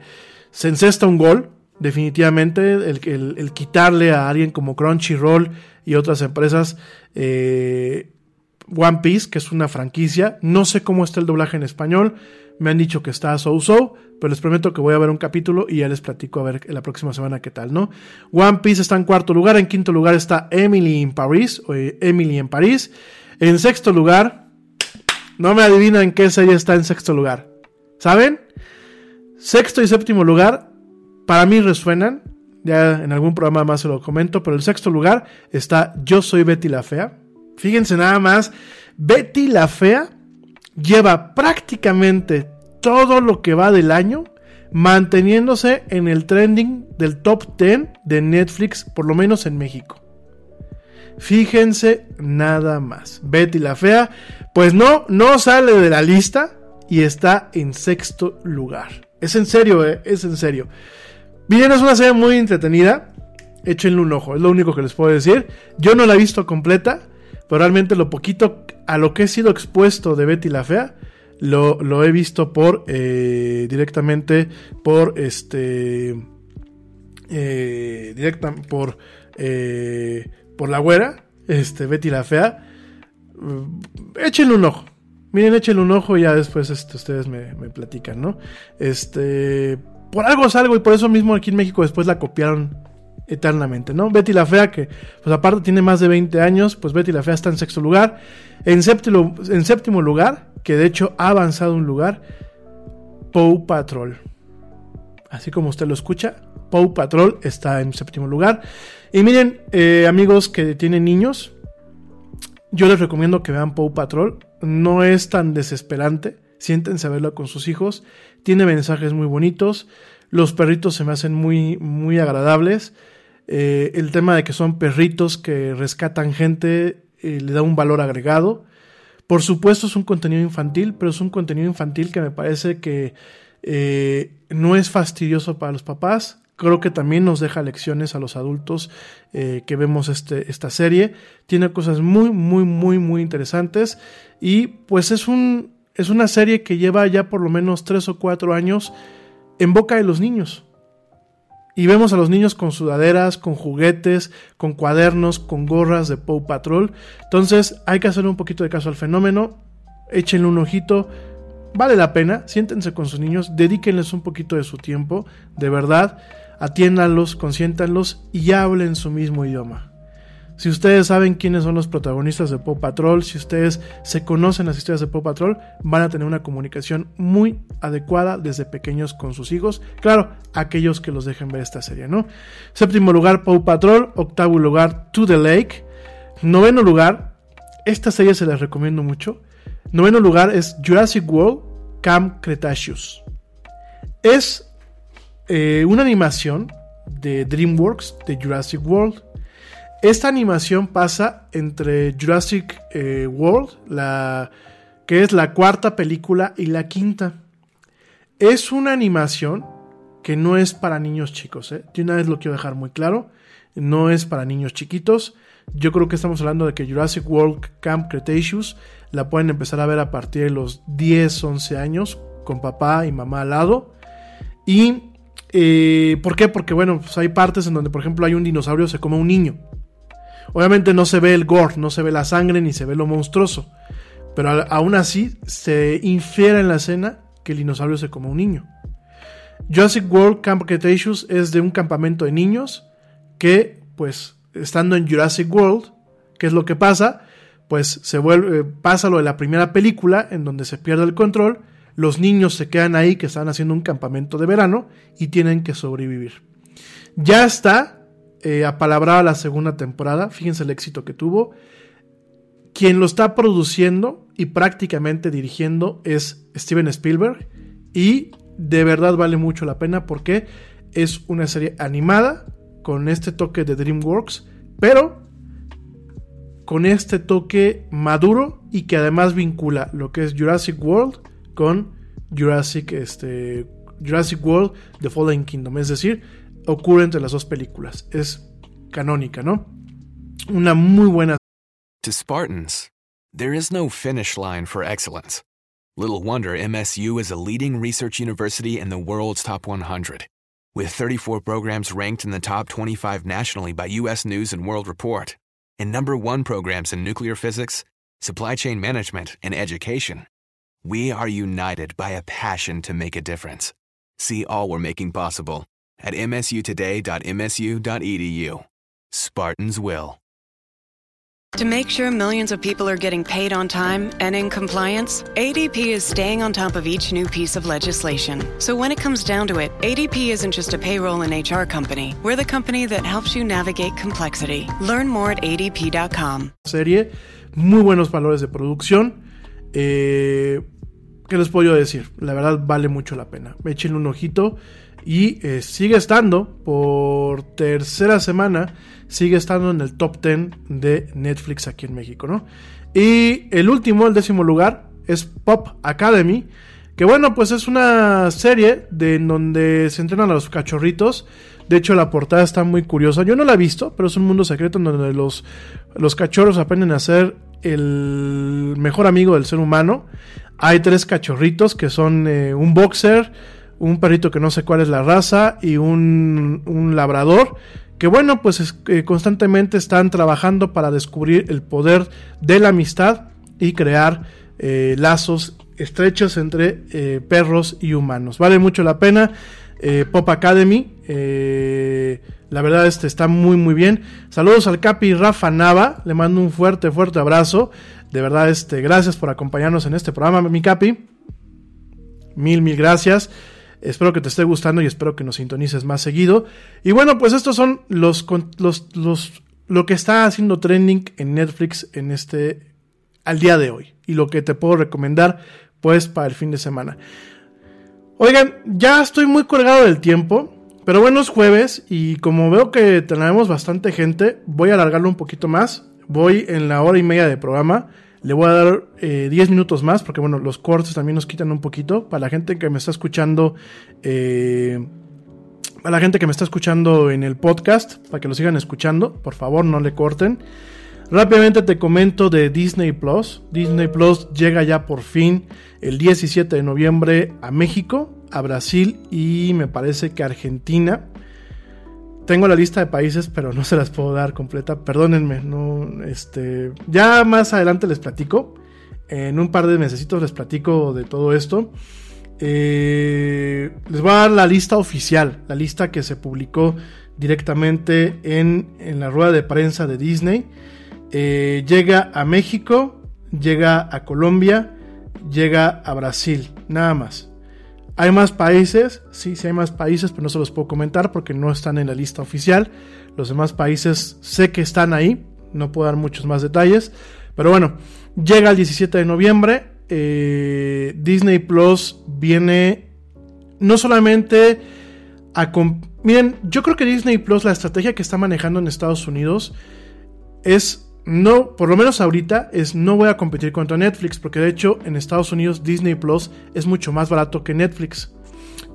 se encesta un gol, definitivamente, el, quitarle a alguien como Crunchyroll y otras empresas eh, One Piece, que es una franquicia. No sé cómo está el doblaje en español. Me han dicho que está so-so, pero les prometo que voy a ver un capítulo y ya les platico a ver la próxima semana qué tal, ¿no? One Piece está en cuarto lugar, en quinto lugar está Emily in Paris, o eh, Emily en París. En sexto lugar, no me adivinan qué serie está en sexto lugar. ¿Saben? Sexto y séptimo lugar, para mí resuenan. Ya en algún programa más se lo comento, pero el sexto lugar está Yo soy Betty la Fea. Fíjense nada más, Betty la Fea lleva prácticamente todo lo que va del año manteniéndose en el trending del top 10 de Netflix, por lo menos en México. Fíjense nada más. Betty la Fea, pues no, no sale de la lista y está en sexto lugar. Es en serio, eh, es en serio. Bien, es una serie muy entretenida. Échenle un ojo, es lo único que les puedo decir. Yo no la he visto completa, pero realmente lo poquito a lo que he sido expuesto de Betty la Fea, lo, he visto por eh, directamente por este eh, directa por por la güera este Betty la fea échenle un ojo miren échenle un ojo y ya después este, ustedes me, me, platican no este por algo es algo y por eso mismo aquí en México después la copiaron eternamente, ¿no? Betty la Fea, que pues aparte tiene más de 20 años, pues Betty la Fea está en sexto lugar. En séptimo, en séptimo lugar, que de hecho ha avanzado un lugar, Pow Patrol. Así como usted lo escucha, Pow Patrol está en séptimo lugar. Y miren, eh, amigos que tienen niños, yo les recomiendo que vean Pow Patrol. No es tan desesperante. Siéntense a verlo con sus hijos. Tiene mensajes muy bonitos. Los perritos se me hacen muy, muy agradables. Eh, el tema de que son perritos que rescatan gente eh, le da un valor agregado. Por supuesto es un contenido infantil, pero es un contenido infantil que me parece que eh, no es fastidioso para los papás. Creo que también nos deja lecciones a los adultos que vemos este, esta serie. Tiene cosas muy, muy, muy, muy interesantes. Y pues es, un, es una serie que lleva ya por lo menos tres o cuatro años en boca de los niños. Y vemos a los niños con sudaderas, con juguetes, con cuadernos, con gorras de Pow Patrol. Entonces hay que hacer un poquito de caso al fenómeno. Échenle un ojito. Vale la pena. Siéntense con sus niños. Dedíquenles un poquito de su tiempo. De verdad. Atiéndanlos, consiéntanlos y hablen su mismo idioma. Si ustedes saben quiénes son los protagonistas de Pop Patrol, si ustedes se conocen las historias de Pop Patrol, van a tener una comunicación muy adecuada desde pequeños con sus hijos. Claro, aquellos que los dejen ver esta serie, ¿no? Séptimo lugar, Pop Patrol. Octavo lugar, To the Lake. Noveno lugar, esta serie se les recomiendo mucho. Noveno lugar es Jurassic World Camp Cretaceous. Es eh, una animación de DreamWorks de Jurassic World. Esta animación pasa entre Jurassic eh, World, la, que es la cuarta película, y la quinta. Es una animación que no es para niños chicos. ¿eh? De una vez lo quiero dejar muy claro. No es para niños chiquitos. Yo creo que estamos hablando de que Jurassic World Camp Cretaceous la pueden empezar a ver a partir de los 10, 11 años, con papá y mamá al lado. Y, eh, ¿por qué? Porque, bueno, pues hay partes en donde, por ejemplo, hay un dinosaurio se come a un niño. Obviamente no se ve el gore, no se ve la sangre ni se ve lo monstruoso. Pero aún así se infiere en la escena que el dinosaurio se come a un niño. Jurassic World Camp Cretaceous es de un campamento de niños que, pues, estando en Jurassic World, ¿qué es lo que pasa? Pues se vuelve, eh, pasa lo de la primera película en donde se pierde el control, los niños se quedan ahí que están haciendo un campamento de verano y tienen que sobrevivir. Ya está eh, apalabrada la segunda temporada. Fíjense el éxito que tuvo. Quien lo está produciendo y prácticamente dirigiendo es Steven Spielberg. Y de verdad vale mucho la pena porque es una serie animada con este toque de DreamWorks, pero con este toque maduro y que además vincula lo que es Jurassic World con Jurassic, este, Jurassic World The Fallen Kingdom. Es decir, ocurre entre las dos películas. Es canónica, ¿no? Una muy buena. To Spartans, there is no finish line for excellence. Little wonder MSU is a leading research university in the world's top 100. With 34 programs ranked in the top 25 nationally by U.S. News and World Report, and number one programs in nuclear physics, supply chain management, and education, we are united by a passion to make a difference. See all we're making possible at msutoday.msu.edu. Spartans will. To make sure millions of people are getting paid on time and in compliance, ADP is staying on top of each new piece of legislation. So when it comes down to it, ADP isn't just a payroll and HR company. We're the company that helps you navigate complexity. Learn more at adp.com. Serie, muy buenos valores de producción. Eh, ¿Qué les puedo decir? La verdad vale mucho la pena. Échenle un ojito y eh, sigue estando por tercera semana, sigue estando en el top 10 de Netflix aquí en México, ¿no? Y el último, el décimo lugar, es Pop Academy, que bueno, pues es una serie de en donde se entrenan a los cachorritos. De hecho, la portada está muy curiosa. Yo no la he visto, pero es un mundo secreto en donde los, los cachorros aprenden a ser el mejor amigo del ser humano. Hay tres cachorritos que son eh, un boxer, un perrito que no sé cuál es la raza y un, un labrador que bueno, pues es, eh, constantemente están trabajando para descubrir el poder de la amistad y crear eh, lazos estrechos entre perros y humanos. Vale mucho la pena. Pop Academy, la verdad este está muy muy bien. Saludos al Capi Rafa Nava, le mando un fuerte fuerte abrazo. De verdad este, gracias por acompañarnos en este programa, mi Capi. Mil mil gracias. Espero que te esté gustando y espero que nos sintonices más seguido. Y bueno, pues estos son los, los, los lo que está haciendo trending en Netflix en este al día de hoy y lo que te puedo recomendar pues para el fin de semana. Oigan, ya estoy muy colgado del tiempo, pero bueno, es jueves y como veo que tenemos bastante gente, voy a alargarlo un poquito más. Voy en la hora y media de programa. Le voy a dar eh, 10 minutos más porque bueno, los cortes también nos quitan un poquito. Para la gente que me está escuchando, eh, para la gente que me está escuchando en el podcast, para que lo sigan escuchando, por favor no le corten. Rápidamente te comento de Disney Plus. Disney Plus llega ya por fin el 17 de noviembre a México, a Brasil y me parece que Argentina. Tengo la lista de países, pero no se las puedo dar completa. Perdónenme, no, este, ya más adelante les platico. En un par de meses les platico de todo esto. Eh, les voy a dar la lista oficial, la lista que se publicó directamente en, en la rueda de prensa de Disney. Eh, llega a México, llega a Colombia, llega a Brasil, nada más. ¿Hay más países? Sí, sí hay más países, pero no se los puedo comentar porque no están en la lista oficial. Los demás países sé que están ahí, no puedo dar muchos más detalles. Pero bueno, llega el 17 de noviembre. Eh, Disney Plus viene no solamente a... Miren, yo creo que Disney Plus, la estrategia que está manejando en Estados Unidos es no, por lo menos ahorita, es no voy a competir contra Netflix, porque de hecho en Estados Unidos Disney Plus es mucho más barato que Netflix.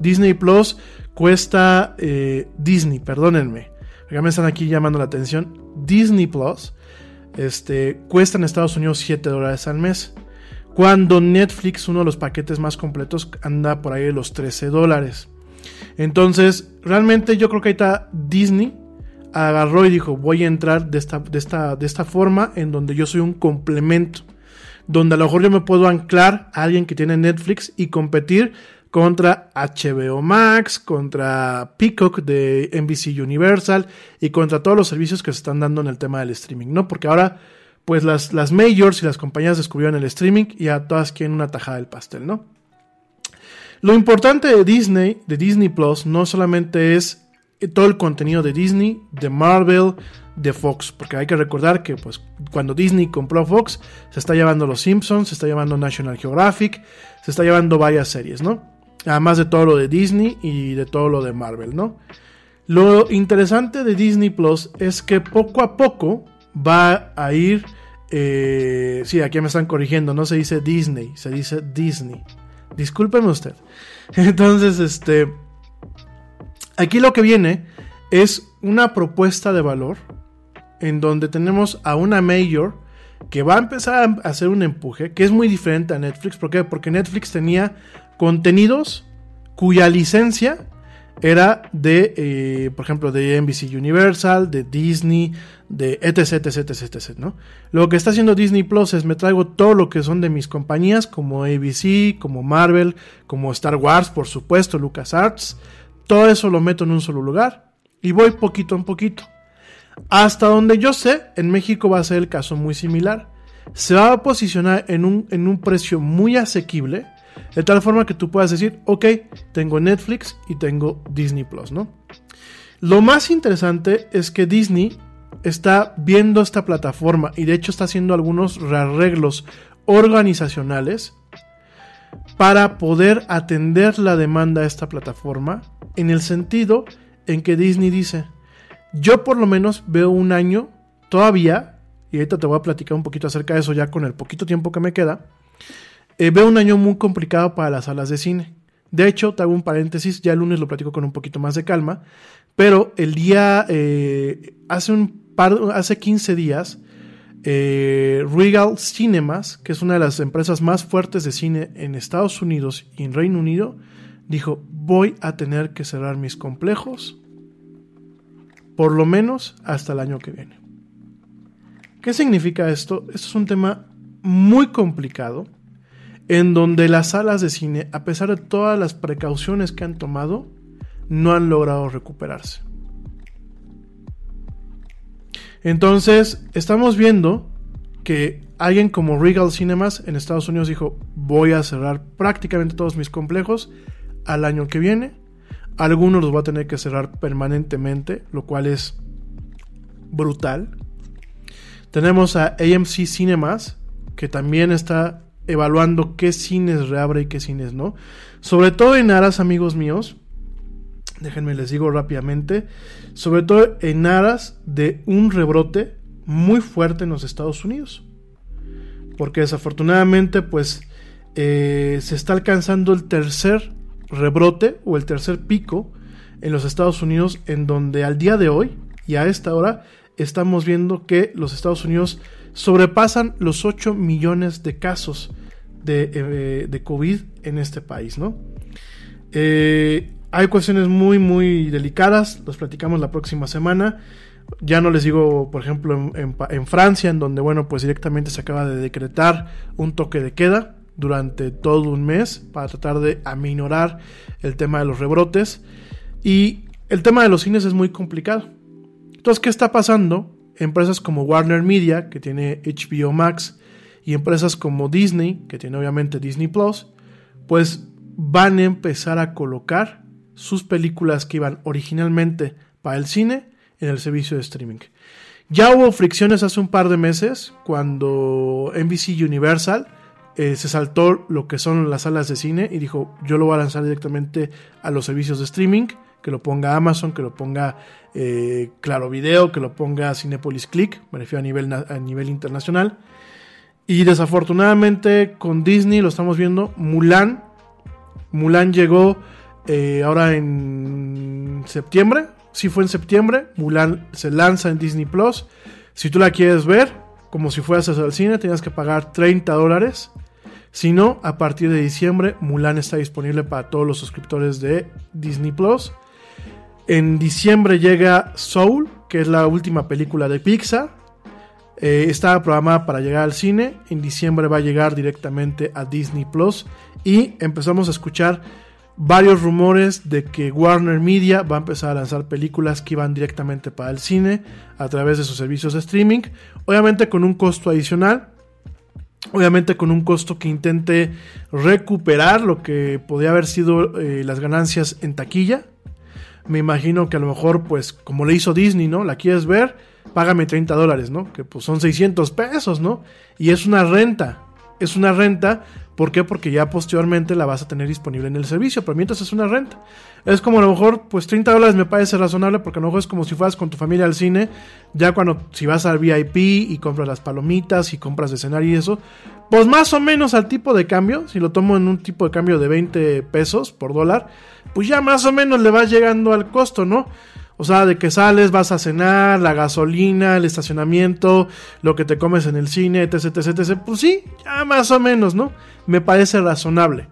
Disney Plus cuesta, eh, Disney, perdónenme, ya me están aquí llamando la atención, Disney Plus este, cuesta en Estados Unidos 7 dólares al mes, cuando Netflix, uno de los paquetes más completos, anda por ahí de los 13 dólares. Entonces, realmente yo creo que ahí está Disney agarró y dijo, voy a entrar de esta, de esta, de esta forma en donde yo soy un complemento, donde a lo mejor yo me puedo anclar a alguien que tiene Netflix y competir contra HBO Max, contra Peacock de NBC Universal y contra todos los servicios que se están dando en el tema del streaming, ¿no? Porque ahora, pues las, las majors y las compañías descubrieron el streaming y a todas quieren una tajada del pastel, ¿no? Lo importante de Disney, de Disney Plus, no solamente es todo el contenido de Disney, de Marvel, de Fox, porque hay que recordar que pues cuando Disney compró Fox, se está llevando Los Simpsons, se está llevando National Geographic, se está llevando varias series, ¿no? Además de todo lo de Disney y de todo lo de Marvel, ¿no? Lo interesante de Disney Plus es que poco a poco va a ir, eh, sí, aquí me están corrigiendo, no se dice Disney, se dice Disney. Discúlpeme usted. [laughs] Entonces, este Aquí lo que viene es una propuesta de valor en donde tenemos a una mayor que va a empezar a hacer un empuje que es muy diferente a Netflix. ¿Por qué? Porque Netflix tenía contenidos cuya licencia era de, eh, por ejemplo, de NBC Universal, de Disney, de etc, etc, etc, etc, ¿no? Lo que está haciendo Disney Plus es me traigo todo lo que son de mis compañías, como ABC, como Marvel, como Star Wars, por supuesto, LucasArts, todo eso lo meto en un solo lugar y voy poquito en poquito. Hasta donde yo sé, en México va a ser el caso muy similar. Se va a posicionar en un, en un precio muy asequible, de tal forma que tú puedas decir, ok, tengo Netflix y tengo Disney Plus, ¿no? Lo más interesante es que Disney está viendo esta plataforma y de hecho está haciendo algunos arreglos organizacionales para poder atender la demanda de esta plataforma en el sentido en que Disney dice, yo por lo menos veo un año todavía, y ahorita te voy a platicar un poquito acerca de eso ya con el poquito tiempo que me queda, eh, veo un año muy complicado para las salas de cine. De hecho, te hago un paréntesis, ya el lunes lo platico con un poquito más de calma, pero el día, eh, hace un par, hace 15 días, eh, Regal Cinemas, que es una de las empresas más fuertes de cine en Estados Unidos y en Reino Unido, dijo, voy a tener que cerrar mis complejos por lo menos hasta el año que viene. ¿Qué significa esto? Esto es un tema muy complicado en donde las salas de cine, a pesar de todas las precauciones que han tomado, no han logrado recuperarse. Entonces, estamos viendo que alguien como Regal Cinemas en Estados Unidos dijo, voy a cerrar prácticamente todos mis complejos al año que viene. Algunos los va a tener que cerrar permanentemente, lo cual es brutal. Tenemos a AMC Cinemas, que también está evaluando qué cines reabre y qué cines no. Sobre todo en aras, amigos míos, déjenme les digo rápidamente, sobre todo en aras de un rebrote muy fuerte en los Estados Unidos. Porque desafortunadamente, pues, eh, se está alcanzando el tercer rebrote o el tercer pico en los Estados Unidos, en donde al día de hoy y a esta hora estamos viendo que los Estados Unidos sobrepasan los 8 millones de casos de, eh, de COVID en este país, ¿no? Eh, hay cuestiones muy, muy delicadas, los platicamos la próxima semana. Ya no les digo, por ejemplo, en, Francia, en donde, bueno, pues directamente se acaba de decretar un toque de queda durante todo un mes para tratar de aminorar el tema de los rebrotes. Y el tema de los cines es muy complicado. Entonces, ¿qué está pasando? Empresas como Warner Media, que tiene HBO Max, y empresas como Disney, que tiene obviamente Disney Plus, pues van a empezar a colocar sus películas que iban originalmente para el cine en el servicio de streaming. Ya hubo fricciones hace un par de meses cuando NBC Universal eh, se saltó lo que son las salas de cine y dijo yo lo voy a lanzar directamente a los servicios de streaming, que lo ponga Amazon, que lo ponga eh, Claro Video, que lo ponga Cinepolis Click, me refiero a nivel, a nivel internacional. Y desafortunadamente con Disney lo estamos viendo, Mulan, Mulan llegó eh, ahora en septiembre, si fue en septiembre, Mulan se lanza en Disney Plus. Si tú la quieres ver, como si fueras al cine, tienes que pagar 30 dólares si no, a partir de diciembre, Mulan está disponible para todos los suscriptores de Disney Plus. En diciembre llega Soul, que es la última película de Pixar. Eh, está programada para llegar al cine. En diciembre va a llegar directamente a Disney Plus. Y empezamos a escuchar varios rumores de que Warner Media va a empezar a lanzar películas que van directamente para el cine a través de sus servicios de streaming. Obviamente con un costo adicional obviamente con un costo que intente recuperar lo que podía haber sido eh, las ganancias en taquilla. Me imagino que a lo mejor, pues, como le hizo Disney, ¿no? La quieres ver, págame 30 dólares, ¿no? Que pues son 600 pesos, ¿no? Y es una renta. Es una renta ¿Por qué? Porque ya posteriormente la vas a tener disponible en el servicio, pero mientras es una renta. Es como a lo mejor, pues 30 dólares me parece razonable porque a lo mejor es como si fueras con tu familia al cine, ya cuando si vas al VIP y compras las palomitas y compras de escenario y eso, pues más o menos al tipo de cambio, si lo tomo en un tipo de cambio de 20 pesos por dólar, pues ya más o menos le vas llegando al costo, ¿no? O sea, de que sales, vas a cenar, la gasolina, el estacionamiento, lo que te comes en el cine, etc, etc, etc. Pues sí, ya más o menos, ¿no? Me parece razonable.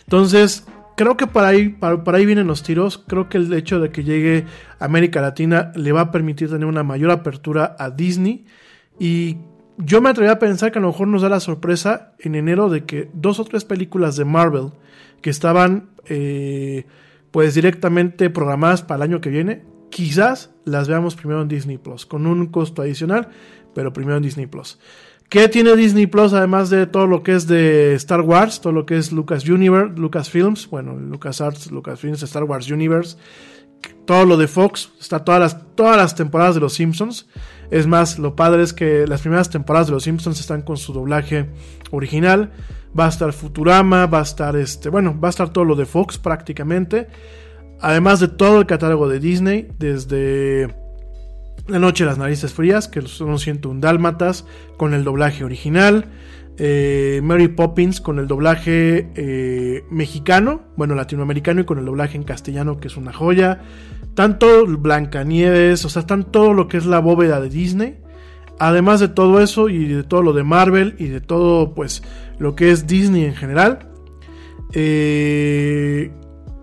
Entonces, creo que para ahí, para, ahí vienen los tiros. Creo que el hecho de que llegue a América Latina le va a permitir tener una mayor apertura a Disney. Y yo me atrevería a pensar que a lo mejor nos da la sorpresa en enero de que dos o tres películas de Marvel que estaban... Eh, pues directamente programadas para el año que viene, quizás las veamos primero en Disney Plus, con un costo adicional, pero primero en Disney Plus. ¿Qué tiene Disney Plus además de todo lo que es de Star Wars, todo lo que es Lucas Universe, Lucas Films, bueno, Lucas Arts, Lucas Films, Star Wars Universe, todo lo de Fox, está todas todas las temporadas de Los Simpsons. Es más, lo padre es que las primeras temporadas de Los Simpsons están con su doblaje original. Va a estar Futurama, va a estar este, bueno, va a estar todo lo de Fox prácticamente. Además de todo el catálogo de Disney, desde La Noche de las Narices Frías, que son 101 Dálmatas, con el doblaje original. Eh, Mary Poppins con el doblaje eh, mexicano, bueno, latinoamericano y con el doblaje en castellano, que es una joya. Tanto Blancanieves, o sea, están todo lo que es la bóveda de Disney. Además de todo eso y de todo lo de Marvel y de todo, pues, lo que es Disney en general. Eh,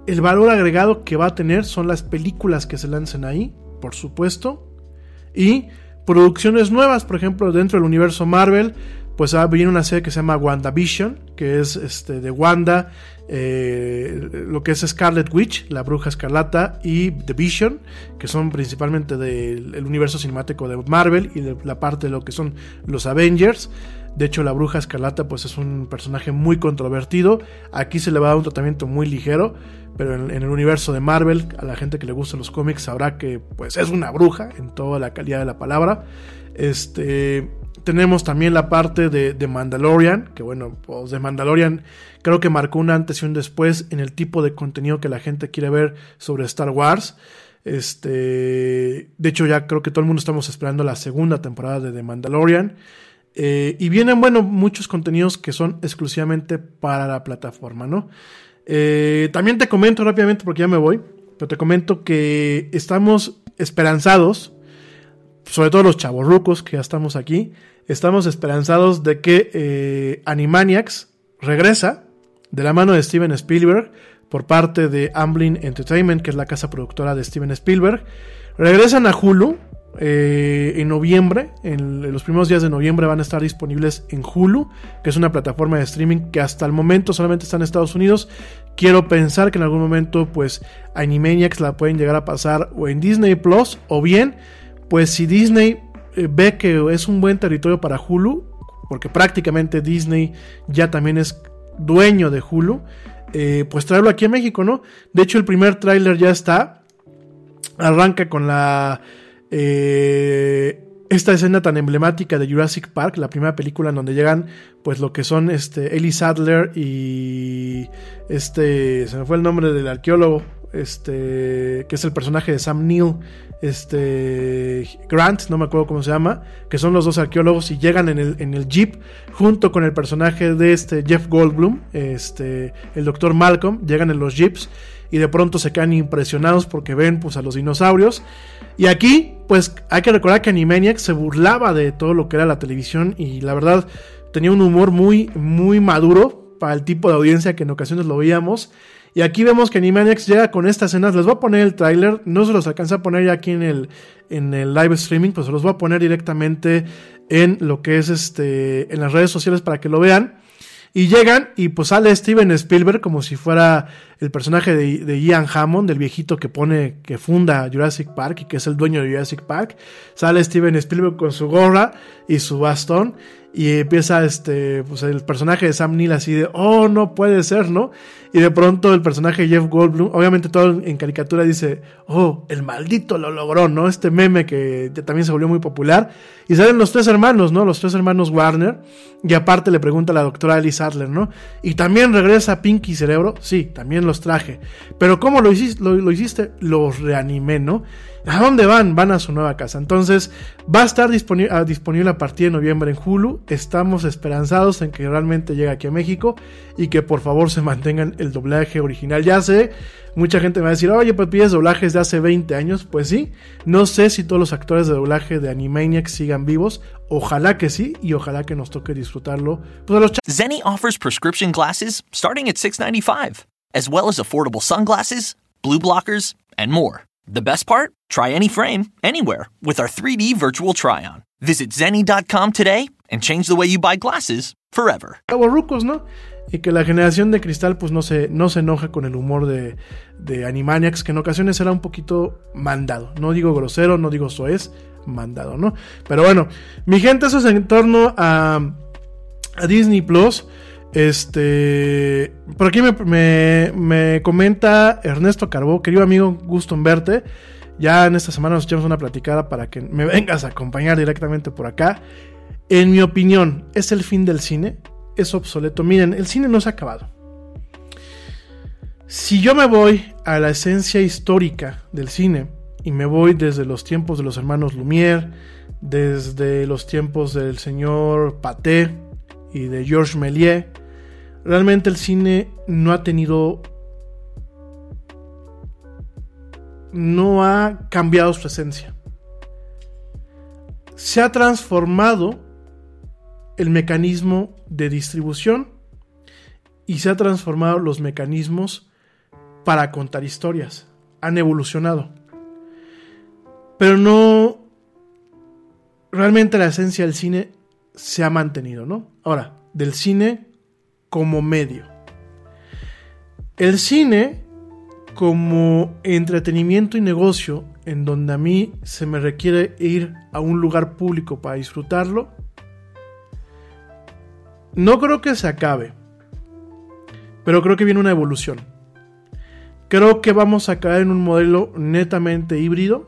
el valor agregado que va a tener son las películas que se lancen ahí, por supuesto. Y producciones nuevas, por ejemplo, dentro del universo Marvel, pues venir una serie que se llama WandaVision, que es este, de Wanda, eh, lo que es Scarlet Witch, la bruja escarlata, y The Vision, que son principalmente del universo cinemático de Marvel y de la parte de lo que son los Avengers. De hecho, la bruja escarlata pues es un personaje muy controvertido. Aquí se le va a dar un tratamiento muy ligero, pero en, el universo de Marvel, a la gente que le gustan los cómics sabrá que pues es una bruja en toda la calidad de la palabra. Este, tenemos también la parte de, de, Mandalorian, que bueno, pues de Mandalorian creo que marcó un antes y un después en el tipo de contenido que la gente quiere ver sobre Star Wars. Este, de hecho, ya creo que todo el mundo estamos esperando la segunda temporada de The Mandalorian. Eh, y vienen, bueno, muchos contenidos que son exclusivamente para la plataforma, ¿no? Eh, también te comento rápidamente, porque ya me voy, pero te comento que estamos esperanzados, sobre todo los chavorrucos que ya estamos aquí, estamos esperanzados de que eh, Animaniacs regresa de la mano de Steven Spielberg por parte de Amblin Entertainment, que es la casa productora de Steven Spielberg. Regresan a Hulu, eh, en noviembre, en los primeros días de noviembre van a estar disponibles en Hulu, que es una plataforma de streaming que hasta el momento solamente está en Estados Unidos. Quiero pensar que en algún momento, pues, Animaniacs la pueden llegar a pasar o en Disney Plus, o bien, pues, si Disney eh, ve que es un buen territorio para Hulu, porque prácticamente Disney ya también es dueño de Hulu, eh, pues traerlo aquí a México, ¿no? De hecho, el primer tráiler ya está. Arranca con la eh, esta escena tan emblemática de Jurassic Park, la primera película en donde llegan pues lo que son este Ellie Sadler y este se me fue el nombre del arqueólogo, este que es el personaje de Sam Neill, este Grant, no me acuerdo cómo se llama, que son los dos arqueólogos y llegan en el, en el jeep junto con el personaje de este Jeff Goldblum, este el doctor Malcolm, llegan en los jeeps y de pronto se quedan impresionados porque ven pues a los dinosaurios y aquí, pues hay que recordar que Animaniacs se burlaba de todo lo que era la televisión y la verdad tenía un humor muy, muy maduro para el tipo de audiencia que en ocasiones lo veíamos. Y aquí vemos que Animaniacs llega con estas escenas. Les voy a poner el tráiler. No se los alcanza a poner ya aquí en el, en el live streaming, pues se los voy a poner directamente en lo que es este, en las redes sociales para que lo vean. Y llegan y pues sale Steven Spielberg como si fuera el personaje de, Ian Hammond, el viejito que pone, que funda Jurassic Park y que es el dueño de Jurassic Park. Sale Steven Spielberg con su gorra y su bastón y empieza este, pues el personaje de Sam Neill así de, oh, no puede ser, ¿no? Y de pronto el personaje de Jeff Goldblum, obviamente todo en caricatura dice, oh, el maldito lo logró, ¿no? Este meme que también se volvió muy popular. Y salen los tres hermanos, ¿no? Los tres hermanos Warner. Y aparte le pregunta a la doctora Alice Adler, ¿no? Y también regresa Pinky Cerebro. Sí, también los traje. Pero ¿cómo lo hiciste? Lo, hiciste? Los reanimé, ¿no? ¿A dónde van? Van a su nueva casa. Entonces, va a estar disponible, disponible a partir de noviembre en Hulu. Estamos esperanzados en que realmente llegue aquí a México y que por favor se mantengan el doblaje original. Ya sé, mucha gente me va a decir, oye, pues pides doblajes de hace 20 años. Pues sí, no sé si todos los actores de doblaje de Animaniacs sigan vivos. Ojalá que sí y ojalá que nos toque disfrutarlo. Pues a los Zenny offers prescription glasses starting at $6.95, as well as affordable sunglasses, blue blockers, and more. The best part? Try any frame, anywhere, with our 3D virtual try on. Visit Zenny.com today and change the way you buy glasses forever. Rucos, ¿no? y que la generación de cristal pues no se, no se enoja con el humor de, de Animaniacs, que en ocasiones era un poquito mandado. No digo grosero, no digo soez, mandado, ¿no? Pero bueno, mi gente, eso es en torno a, a Disney Plus. Este. Por aquí me, me, me, comenta Ernesto Carbó, querido amigo, gusto en verte. Ya en esta semana nos echamos una platicada para que me vengas a acompañar directamente por acá. En mi opinión, ¿es el fin del cine? Es obsoleto. Miren, el cine no se ha acabado. Si yo me voy a la esencia histórica del cine, y me voy desde los tiempos de los hermanos Lumière, desde los tiempos del señor Paté y de Georges Méliès, realmente el cine no ha tenido no ha cambiado su esencia. Se ha transformado el mecanismo de distribución y se ha transformado los mecanismos para contar historias. Han evolucionado. Pero no. Realmente la esencia del cine se ha mantenido, ¿no? Ahora, del cine como medio. El cine como entretenimiento y negocio, en donde a mí se me requiere ir a un lugar público para disfrutarlo, no creo que se acabe, pero creo que viene una evolución. Creo que vamos a caer en un modelo netamente híbrido,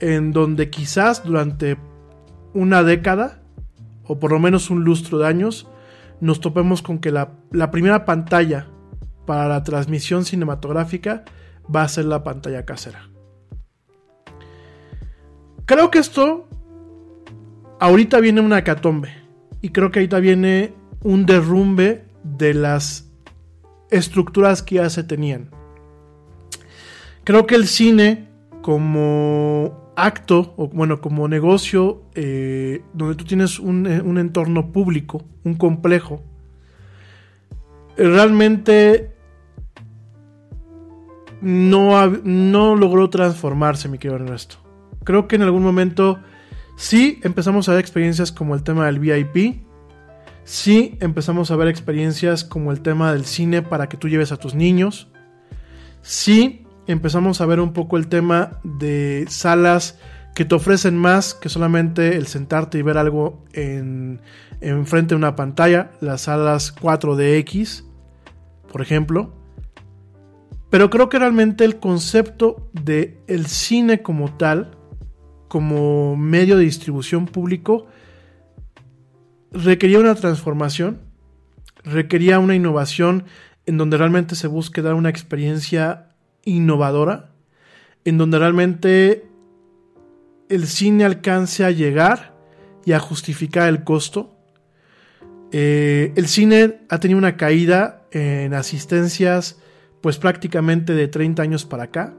en donde quizás durante una década, o por lo menos un lustro de años, nos topemos con que la, primera pantalla para la transmisión cinematográfica va a ser la pantalla casera. Creo que esto ahorita viene una hecatombe y creo que ahorita viene un derrumbe de las estructuras que ya se tenían. Creo que el cine como acto, o bueno, como negocio, eh, donde tú tienes un, un entorno público, un complejo, realmente no, no logró transformarse, mi querido Ernesto. Creo que en algún momento sí empezamos a ver experiencias como el tema del VIP. Sí empezamos a ver experiencias como el tema del cine para que tú lleves a tus niños. Sí empezamos a ver un poco el tema de salas que te ofrecen más que solamente el sentarte y ver algo en, en frente de una pantalla. Las salas 4DX, por ejemplo pero creo que realmente el concepto de el cine como tal, como medio de distribución público, requería una transformación, requería una innovación en donde realmente se busque dar una experiencia innovadora, en donde realmente el cine alcance a llegar y a justificar el costo. Eh, el cine ha tenido una caída en asistencias, pues prácticamente de 30 años para acá.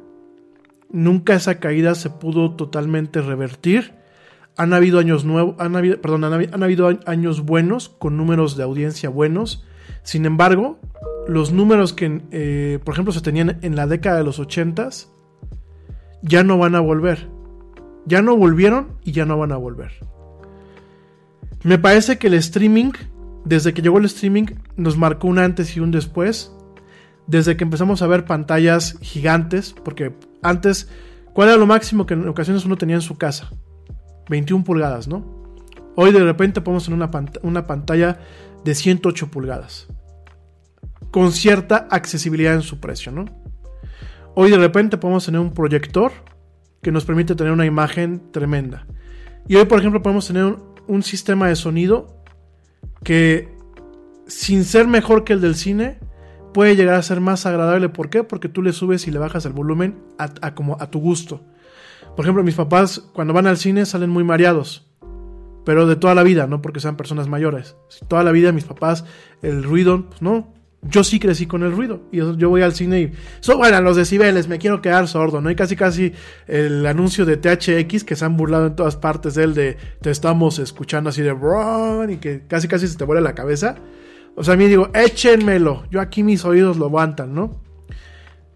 Nunca esa caída se pudo totalmente revertir. Han habido años nuevos, han habido, perdón, han habido años buenos con números de audiencia buenos. Sin embargo, los números que, eh, por ejemplo, se tenían en la década de los 80 ya no van a volver. Ya no volvieron y ya no van a volver. Me parece que el streaming, desde que llegó el streaming, nos marcó un antes y un después desde que empezamos a ver pantallas gigantes, porque antes, ¿cuál era lo máximo que en ocasiones uno tenía en su casa? 21 pulgadas, ¿no? Hoy de repente podemos tener una, pantalla de 108 pulgadas, con cierta accesibilidad en su precio, ¿no? Hoy de repente podemos tener un proyector que nos permite tener una imagen tremenda. Y hoy, por ejemplo, podemos tener un sistema de sonido que, sin ser mejor que el del cine, puede llegar a ser más agradable. ¿Por qué? Porque tú le subes y le bajas el volumen a, como a tu gusto. Por ejemplo, mis papás cuando van al cine salen muy mareados. Pero de toda la vida, no porque sean personas mayores. Toda la vida mis papás, el ruido, pues no. Yo sí crecí con el ruido. Y yo voy al cine y suban los decibeles, me quiero quedar sordo, ¿no? Y casi casi el anuncio de THX que se han burlado en todas partes de él de te estamos escuchando así de y que casi casi se te vuela la cabeza. O sea, a mí digo, échenmelo. Yo aquí mis oídos lo aguantan, ¿no?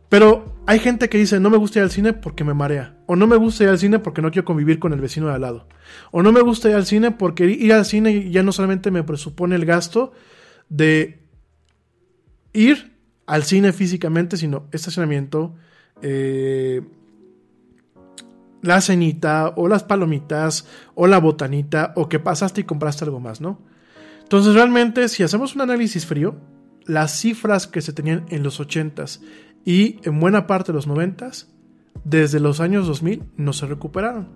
Pero hay gente que dice, no me gusta ir al cine porque me marea. O no me gusta ir al cine porque no quiero convivir con el vecino de al lado. O no me gusta ir al cine porque ir al cine ya no solamente me presupone el gasto de ir al cine físicamente, sino estacionamiento, eh, la cenita o las palomitas o la botanita o que pasaste y compraste algo más, ¿no? Entonces realmente si hacemos un análisis frío, las cifras que se tenían en los 80s y en buena parte de los 90s, desde los años 2000 no se recuperaron.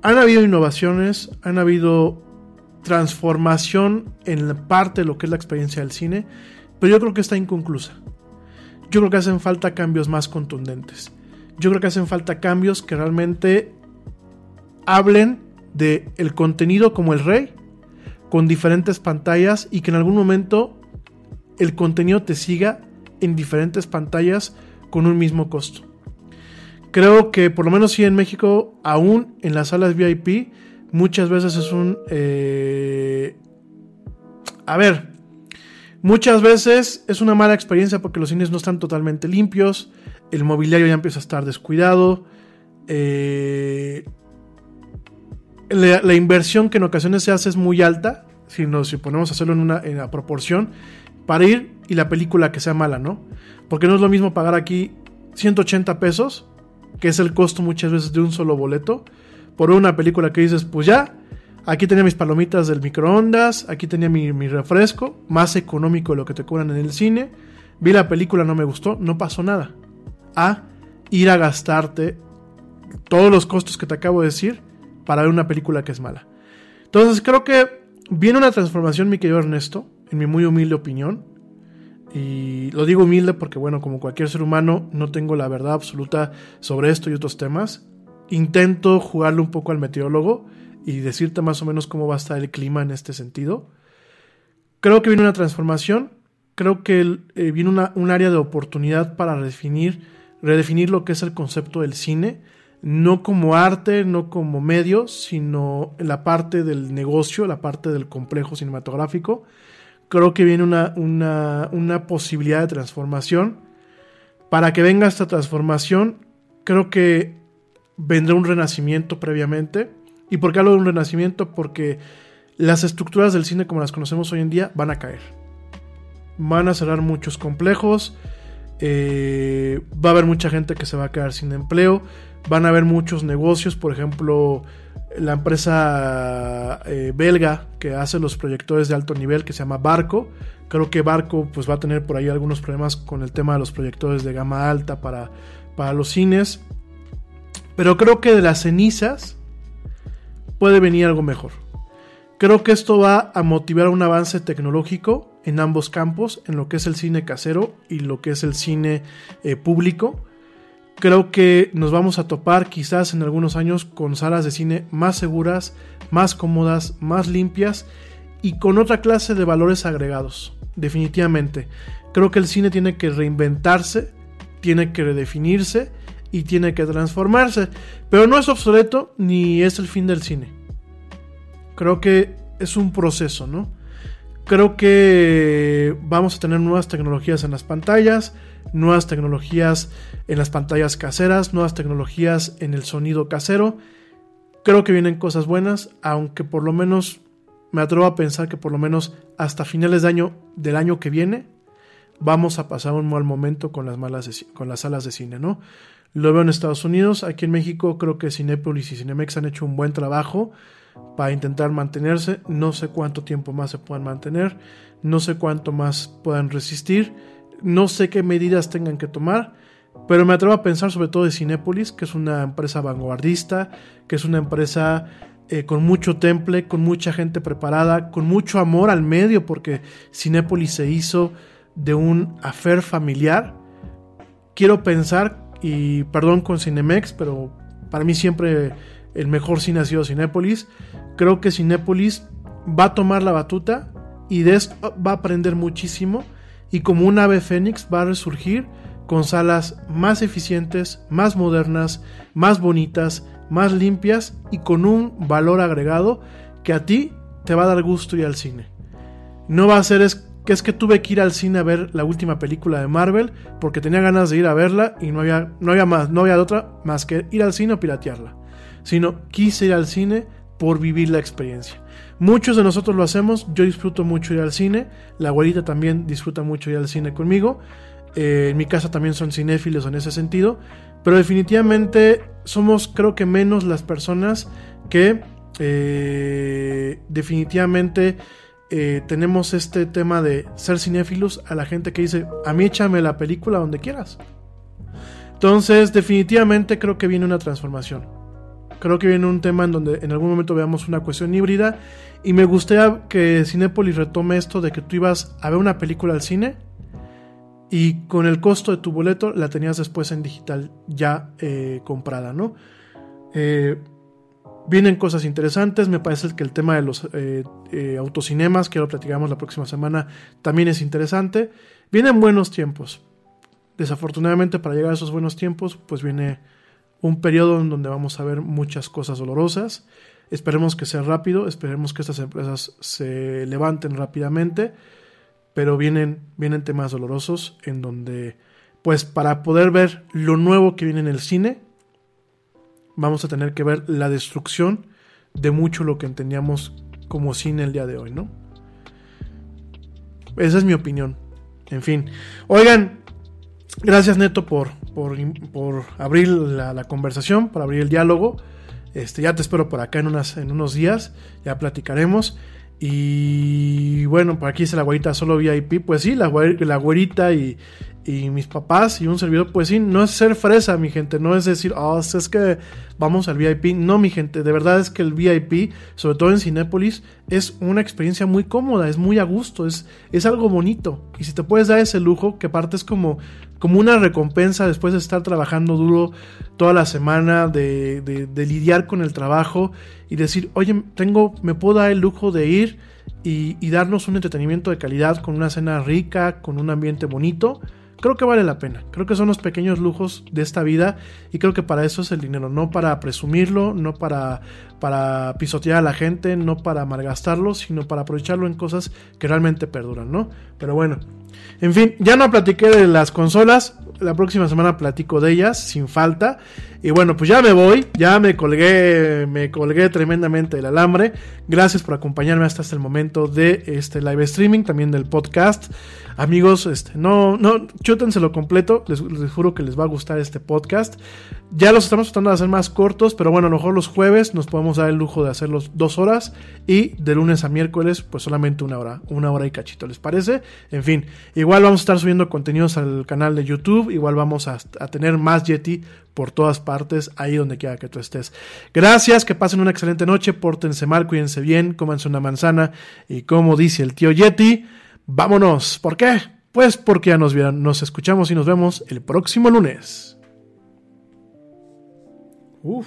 Han habido innovaciones, han habido transformación en la parte de lo que es la experiencia del cine, pero yo creo que está inconclusa. Yo creo que hacen falta cambios más contundentes. Yo creo que hacen falta cambios que realmente hablen de el contenido como el rey, con diferentes pantallas y que en algún momento el contenido te siga en diferentes pantallas con un mismo costo. Creo que por lo menos sí en México, aún en las salas VIP, muchas veces es un... Eh, a ver, muchas veces es una mala experiencia porque los cines no están totalmente limpios, el mobiliario ya empieza a estar descuidado, eh, la, inversión que en ocasiones se hace es muy alta, si, nos, ponemos a hacerlo en una, en la proporción, para ir y la película que sea mala, ¿no? Porque no es lo mismo pagar aquí 180 pesos, que es el costo muchas veces de un solo boleto, por una película que dices, pues ya, aquí tenía mis palomitas del microondas, aquí tenía mi, mi refresco, más económico de lo que te cobran en el cine, vi la película, no me gustó, no pasó nada. A ir a gastarte todos los costos que te acabo de decir para ver una película que es mala. Entonces creo que viene una transformación, mi querido Ernesto, en mi muy humilde opinión. Y lo digo humilde porque, bueno, como cualquier ser humano, no tengo la verdad absoluta sobre esto y otros temas. Intento jugarle un poco al meteorólogo y decirte más o menos cómo va a estar el clima en este sentido. Creo que viene una transformación, creo que eh, viene un área de oportunidad para redefinir, redefinir lo que es el concepto del cine, no como arte, no como medio, sino la parte del negocio, la parte del complejo cinematográfico creo que viene una, una, posibilidad de transformación. Para que venga esta transformación, creo que vendrá un renacimiento previamente. ¿Y por qué hablo de un renacimiento? Porque las estructuras del cine como las conocemos hoy en día van a caer. Van a cerrar muchos complejos. Eh, va a haber mucha gente que se va a quedar sin empleo. Van a haber muchos negocios, por ejemplo, la empresa eh, belga que hace los proyectores de alto nivel que se llama Barco. Creo que Barco pues va a tener por ahí algunos problemas con el tema de los proyectores de gama alta para, para los cines. Pero creo que de las cenizas puede venir algo mejor. Creo que esto va a motivar un avance tecnológico en ambos campos, en lo que es el cine casero y lo que es el cine eh, público creo que nos vamos a topar quizás en algunos años con salas de cine más seguras, más cómodas, más limpias y con otra clase de valores agregados. Definitivamente. Creo que el cine tiene que reinventarse, tiene que redefinirse y tiene que transformarse. Pero no es obsoleto ni es el fin del cine. Creo que es un proceso, ¿no? Creo que vamos a tener nuevas tecnologías en las pantallas, nuevas tecnologías en las pantallas caseras, nuevas tecnologías en el sonido casero. Creo que vienen cosas buenas, aunque por lo menos me atrevo a pensar que por lo menos hasta finales de año, del año que viene vamos a pasar un mal momento con las, malas con las salas de cine, ¿no? Lo veo en Estados Unidos, aquí en México creo que Cinepolis y Cinemex han hecho un buen trabajo para intentar mantenerse, no sé cuánto tiempo más se puedan mantener, no sé cuánto más puedan resistir, no sé qué medidas tengan que tomar, pero me atrevo a pensar sobre todo de Cinépolis, que es una empresa vanguardista, que es una empresa eh, con mucho temple, con mucha gente preparada, con mucho amor al medio, porque Cinépolis se hizo de un afer familiar. Quiero pensar, y perdón con Cinemex, pero para mí siempre el mejor cine ha sido Cinépolis. Creo que Cinépolis va a tomar la batuta y de esto va a aprender muchísimo y como un ave fénix va a resurgir con salas más eficientes, más modernas, más bonitas, más limpias y con un valor agregado que a ti te va a dar gusto ir al cine. No va a ser es que es que tuve que ir al cine a ver la última película de Marvel porque tenía ganas de ir a verla y no había, no había más, no había otra más que ir al cine o piratearla. Sino quise ir al cine por vivir la experiencia. Muchos de nosotros lo hacemos, yo disfruto mucho ir al cine, la abuelita también disfruta mucho ir al cine conmigo, eh, en mi casa también son cinéfilos en ese sentido, pero definitivamente somos creo que menos las personas que eh, definitivamente eh, tenemos este tema de ser cinéfilos a la gente que dice, a mí échame la película donde quieras. Entonces, definitivamente creo que viene una transformación. Creo que viene un tema en donde en algún momento veamos una cuestión híbrida. Y me gustaría que Cinépolis retome esto de que tú ibas a ver una película al cine y con el costo de tu boleto la tenías después en digital ya eh, comprada, ¿no? Eh, vienen cosas interesantes, me parece que el tema de los eh, autocinemas, que lo platicamos la próxima semana, también es interesante. Vienen buenos tiempos. Desafortunadamente para llegar a esos buenos tiempos, pues viene un periodo en donde vamos a ver muchas cosas dolorosas. Esperemos que sea rápido, esperemos que estas empresas se levanten rápidamente pero vienen, vienen temas dolorosos en donde, pues para poder ver lo nuevo que viene en el cine, vamos a tener que ver la destrucción de mucho lo que entendíamos como cine el día de hoy, ¿no? Esa es mi opinión. En fin. Oigan, gracias Neto por, por, por abrir la, la, conversación, por abrir el diálogo. Este, ya te espero por acá en, unas, en unos días, ya platicaremos. Y bueno, por aquí dice la güerita solo VIP. Pues sí, la, la güerita y, y, mis papás y un servidor. Pues sí, no es ser fresa, mi gente. No es decir, oh, es que vamos al VIP. No, mi gente. De verdad es que el VIP, sobre todo en Cinépolis, es una experiencia muy cómoda, es muy a gusto, es, es algo bonito. Y si te puedes dar ese lujo, que aparte es como, como una recompensa después de estar trabajando duro toda la semana, de, de, de lidiar con el trabajo y decir, oye, tengo, me puedo dar el lujo de ir y, y, darnos un entretenimiento de calidad con una cena rica, con un ambiente bonito, creo que vale la pena. Creo que son los pequeños lujos de esta vida y creo que para eso es el dinero, no para presumirlo, no para, para pisotear a la gente, no para malgastarlo, sino para aprovecharlo en cosas que realmente perduran, ¿no? Pero bueno, en fin, ya no platiqué de las consolas, la próxima semana platico de ellas sin falta. Y bueno, pues ya me voy, ya me colgué, me colgué tremendamente el alambre. Gracias por acompañarme hasta este momento de este live streaming, también del podcast. Amigos, este, no, no, chútenselo completo, les, juro que les va a gustar este podcast. Ya los estamos tratando de hacer más cortos, pero bueno, a lo mejor los jueves nos podemos dar el lujo de hacerlos dos horas y de lunes a miércoles, pues solamente una hora, una hora y cachito, ¿les parece? En fin, igual vamos a estar subiendo contenidos al canal de YouTube, igual vamos a, a tener más Yeti por todas partes, ahí donde quiera que tú estés. Gracias, que pasen una excelente noche, pórtense mal, cuídense bien, cómanse una manzana y como dice el tío Yeti, vámonos. ¿Por qué? Pues porque ya nos vieron, nos escuchamos y nos vemos el próximo lunes. Uf.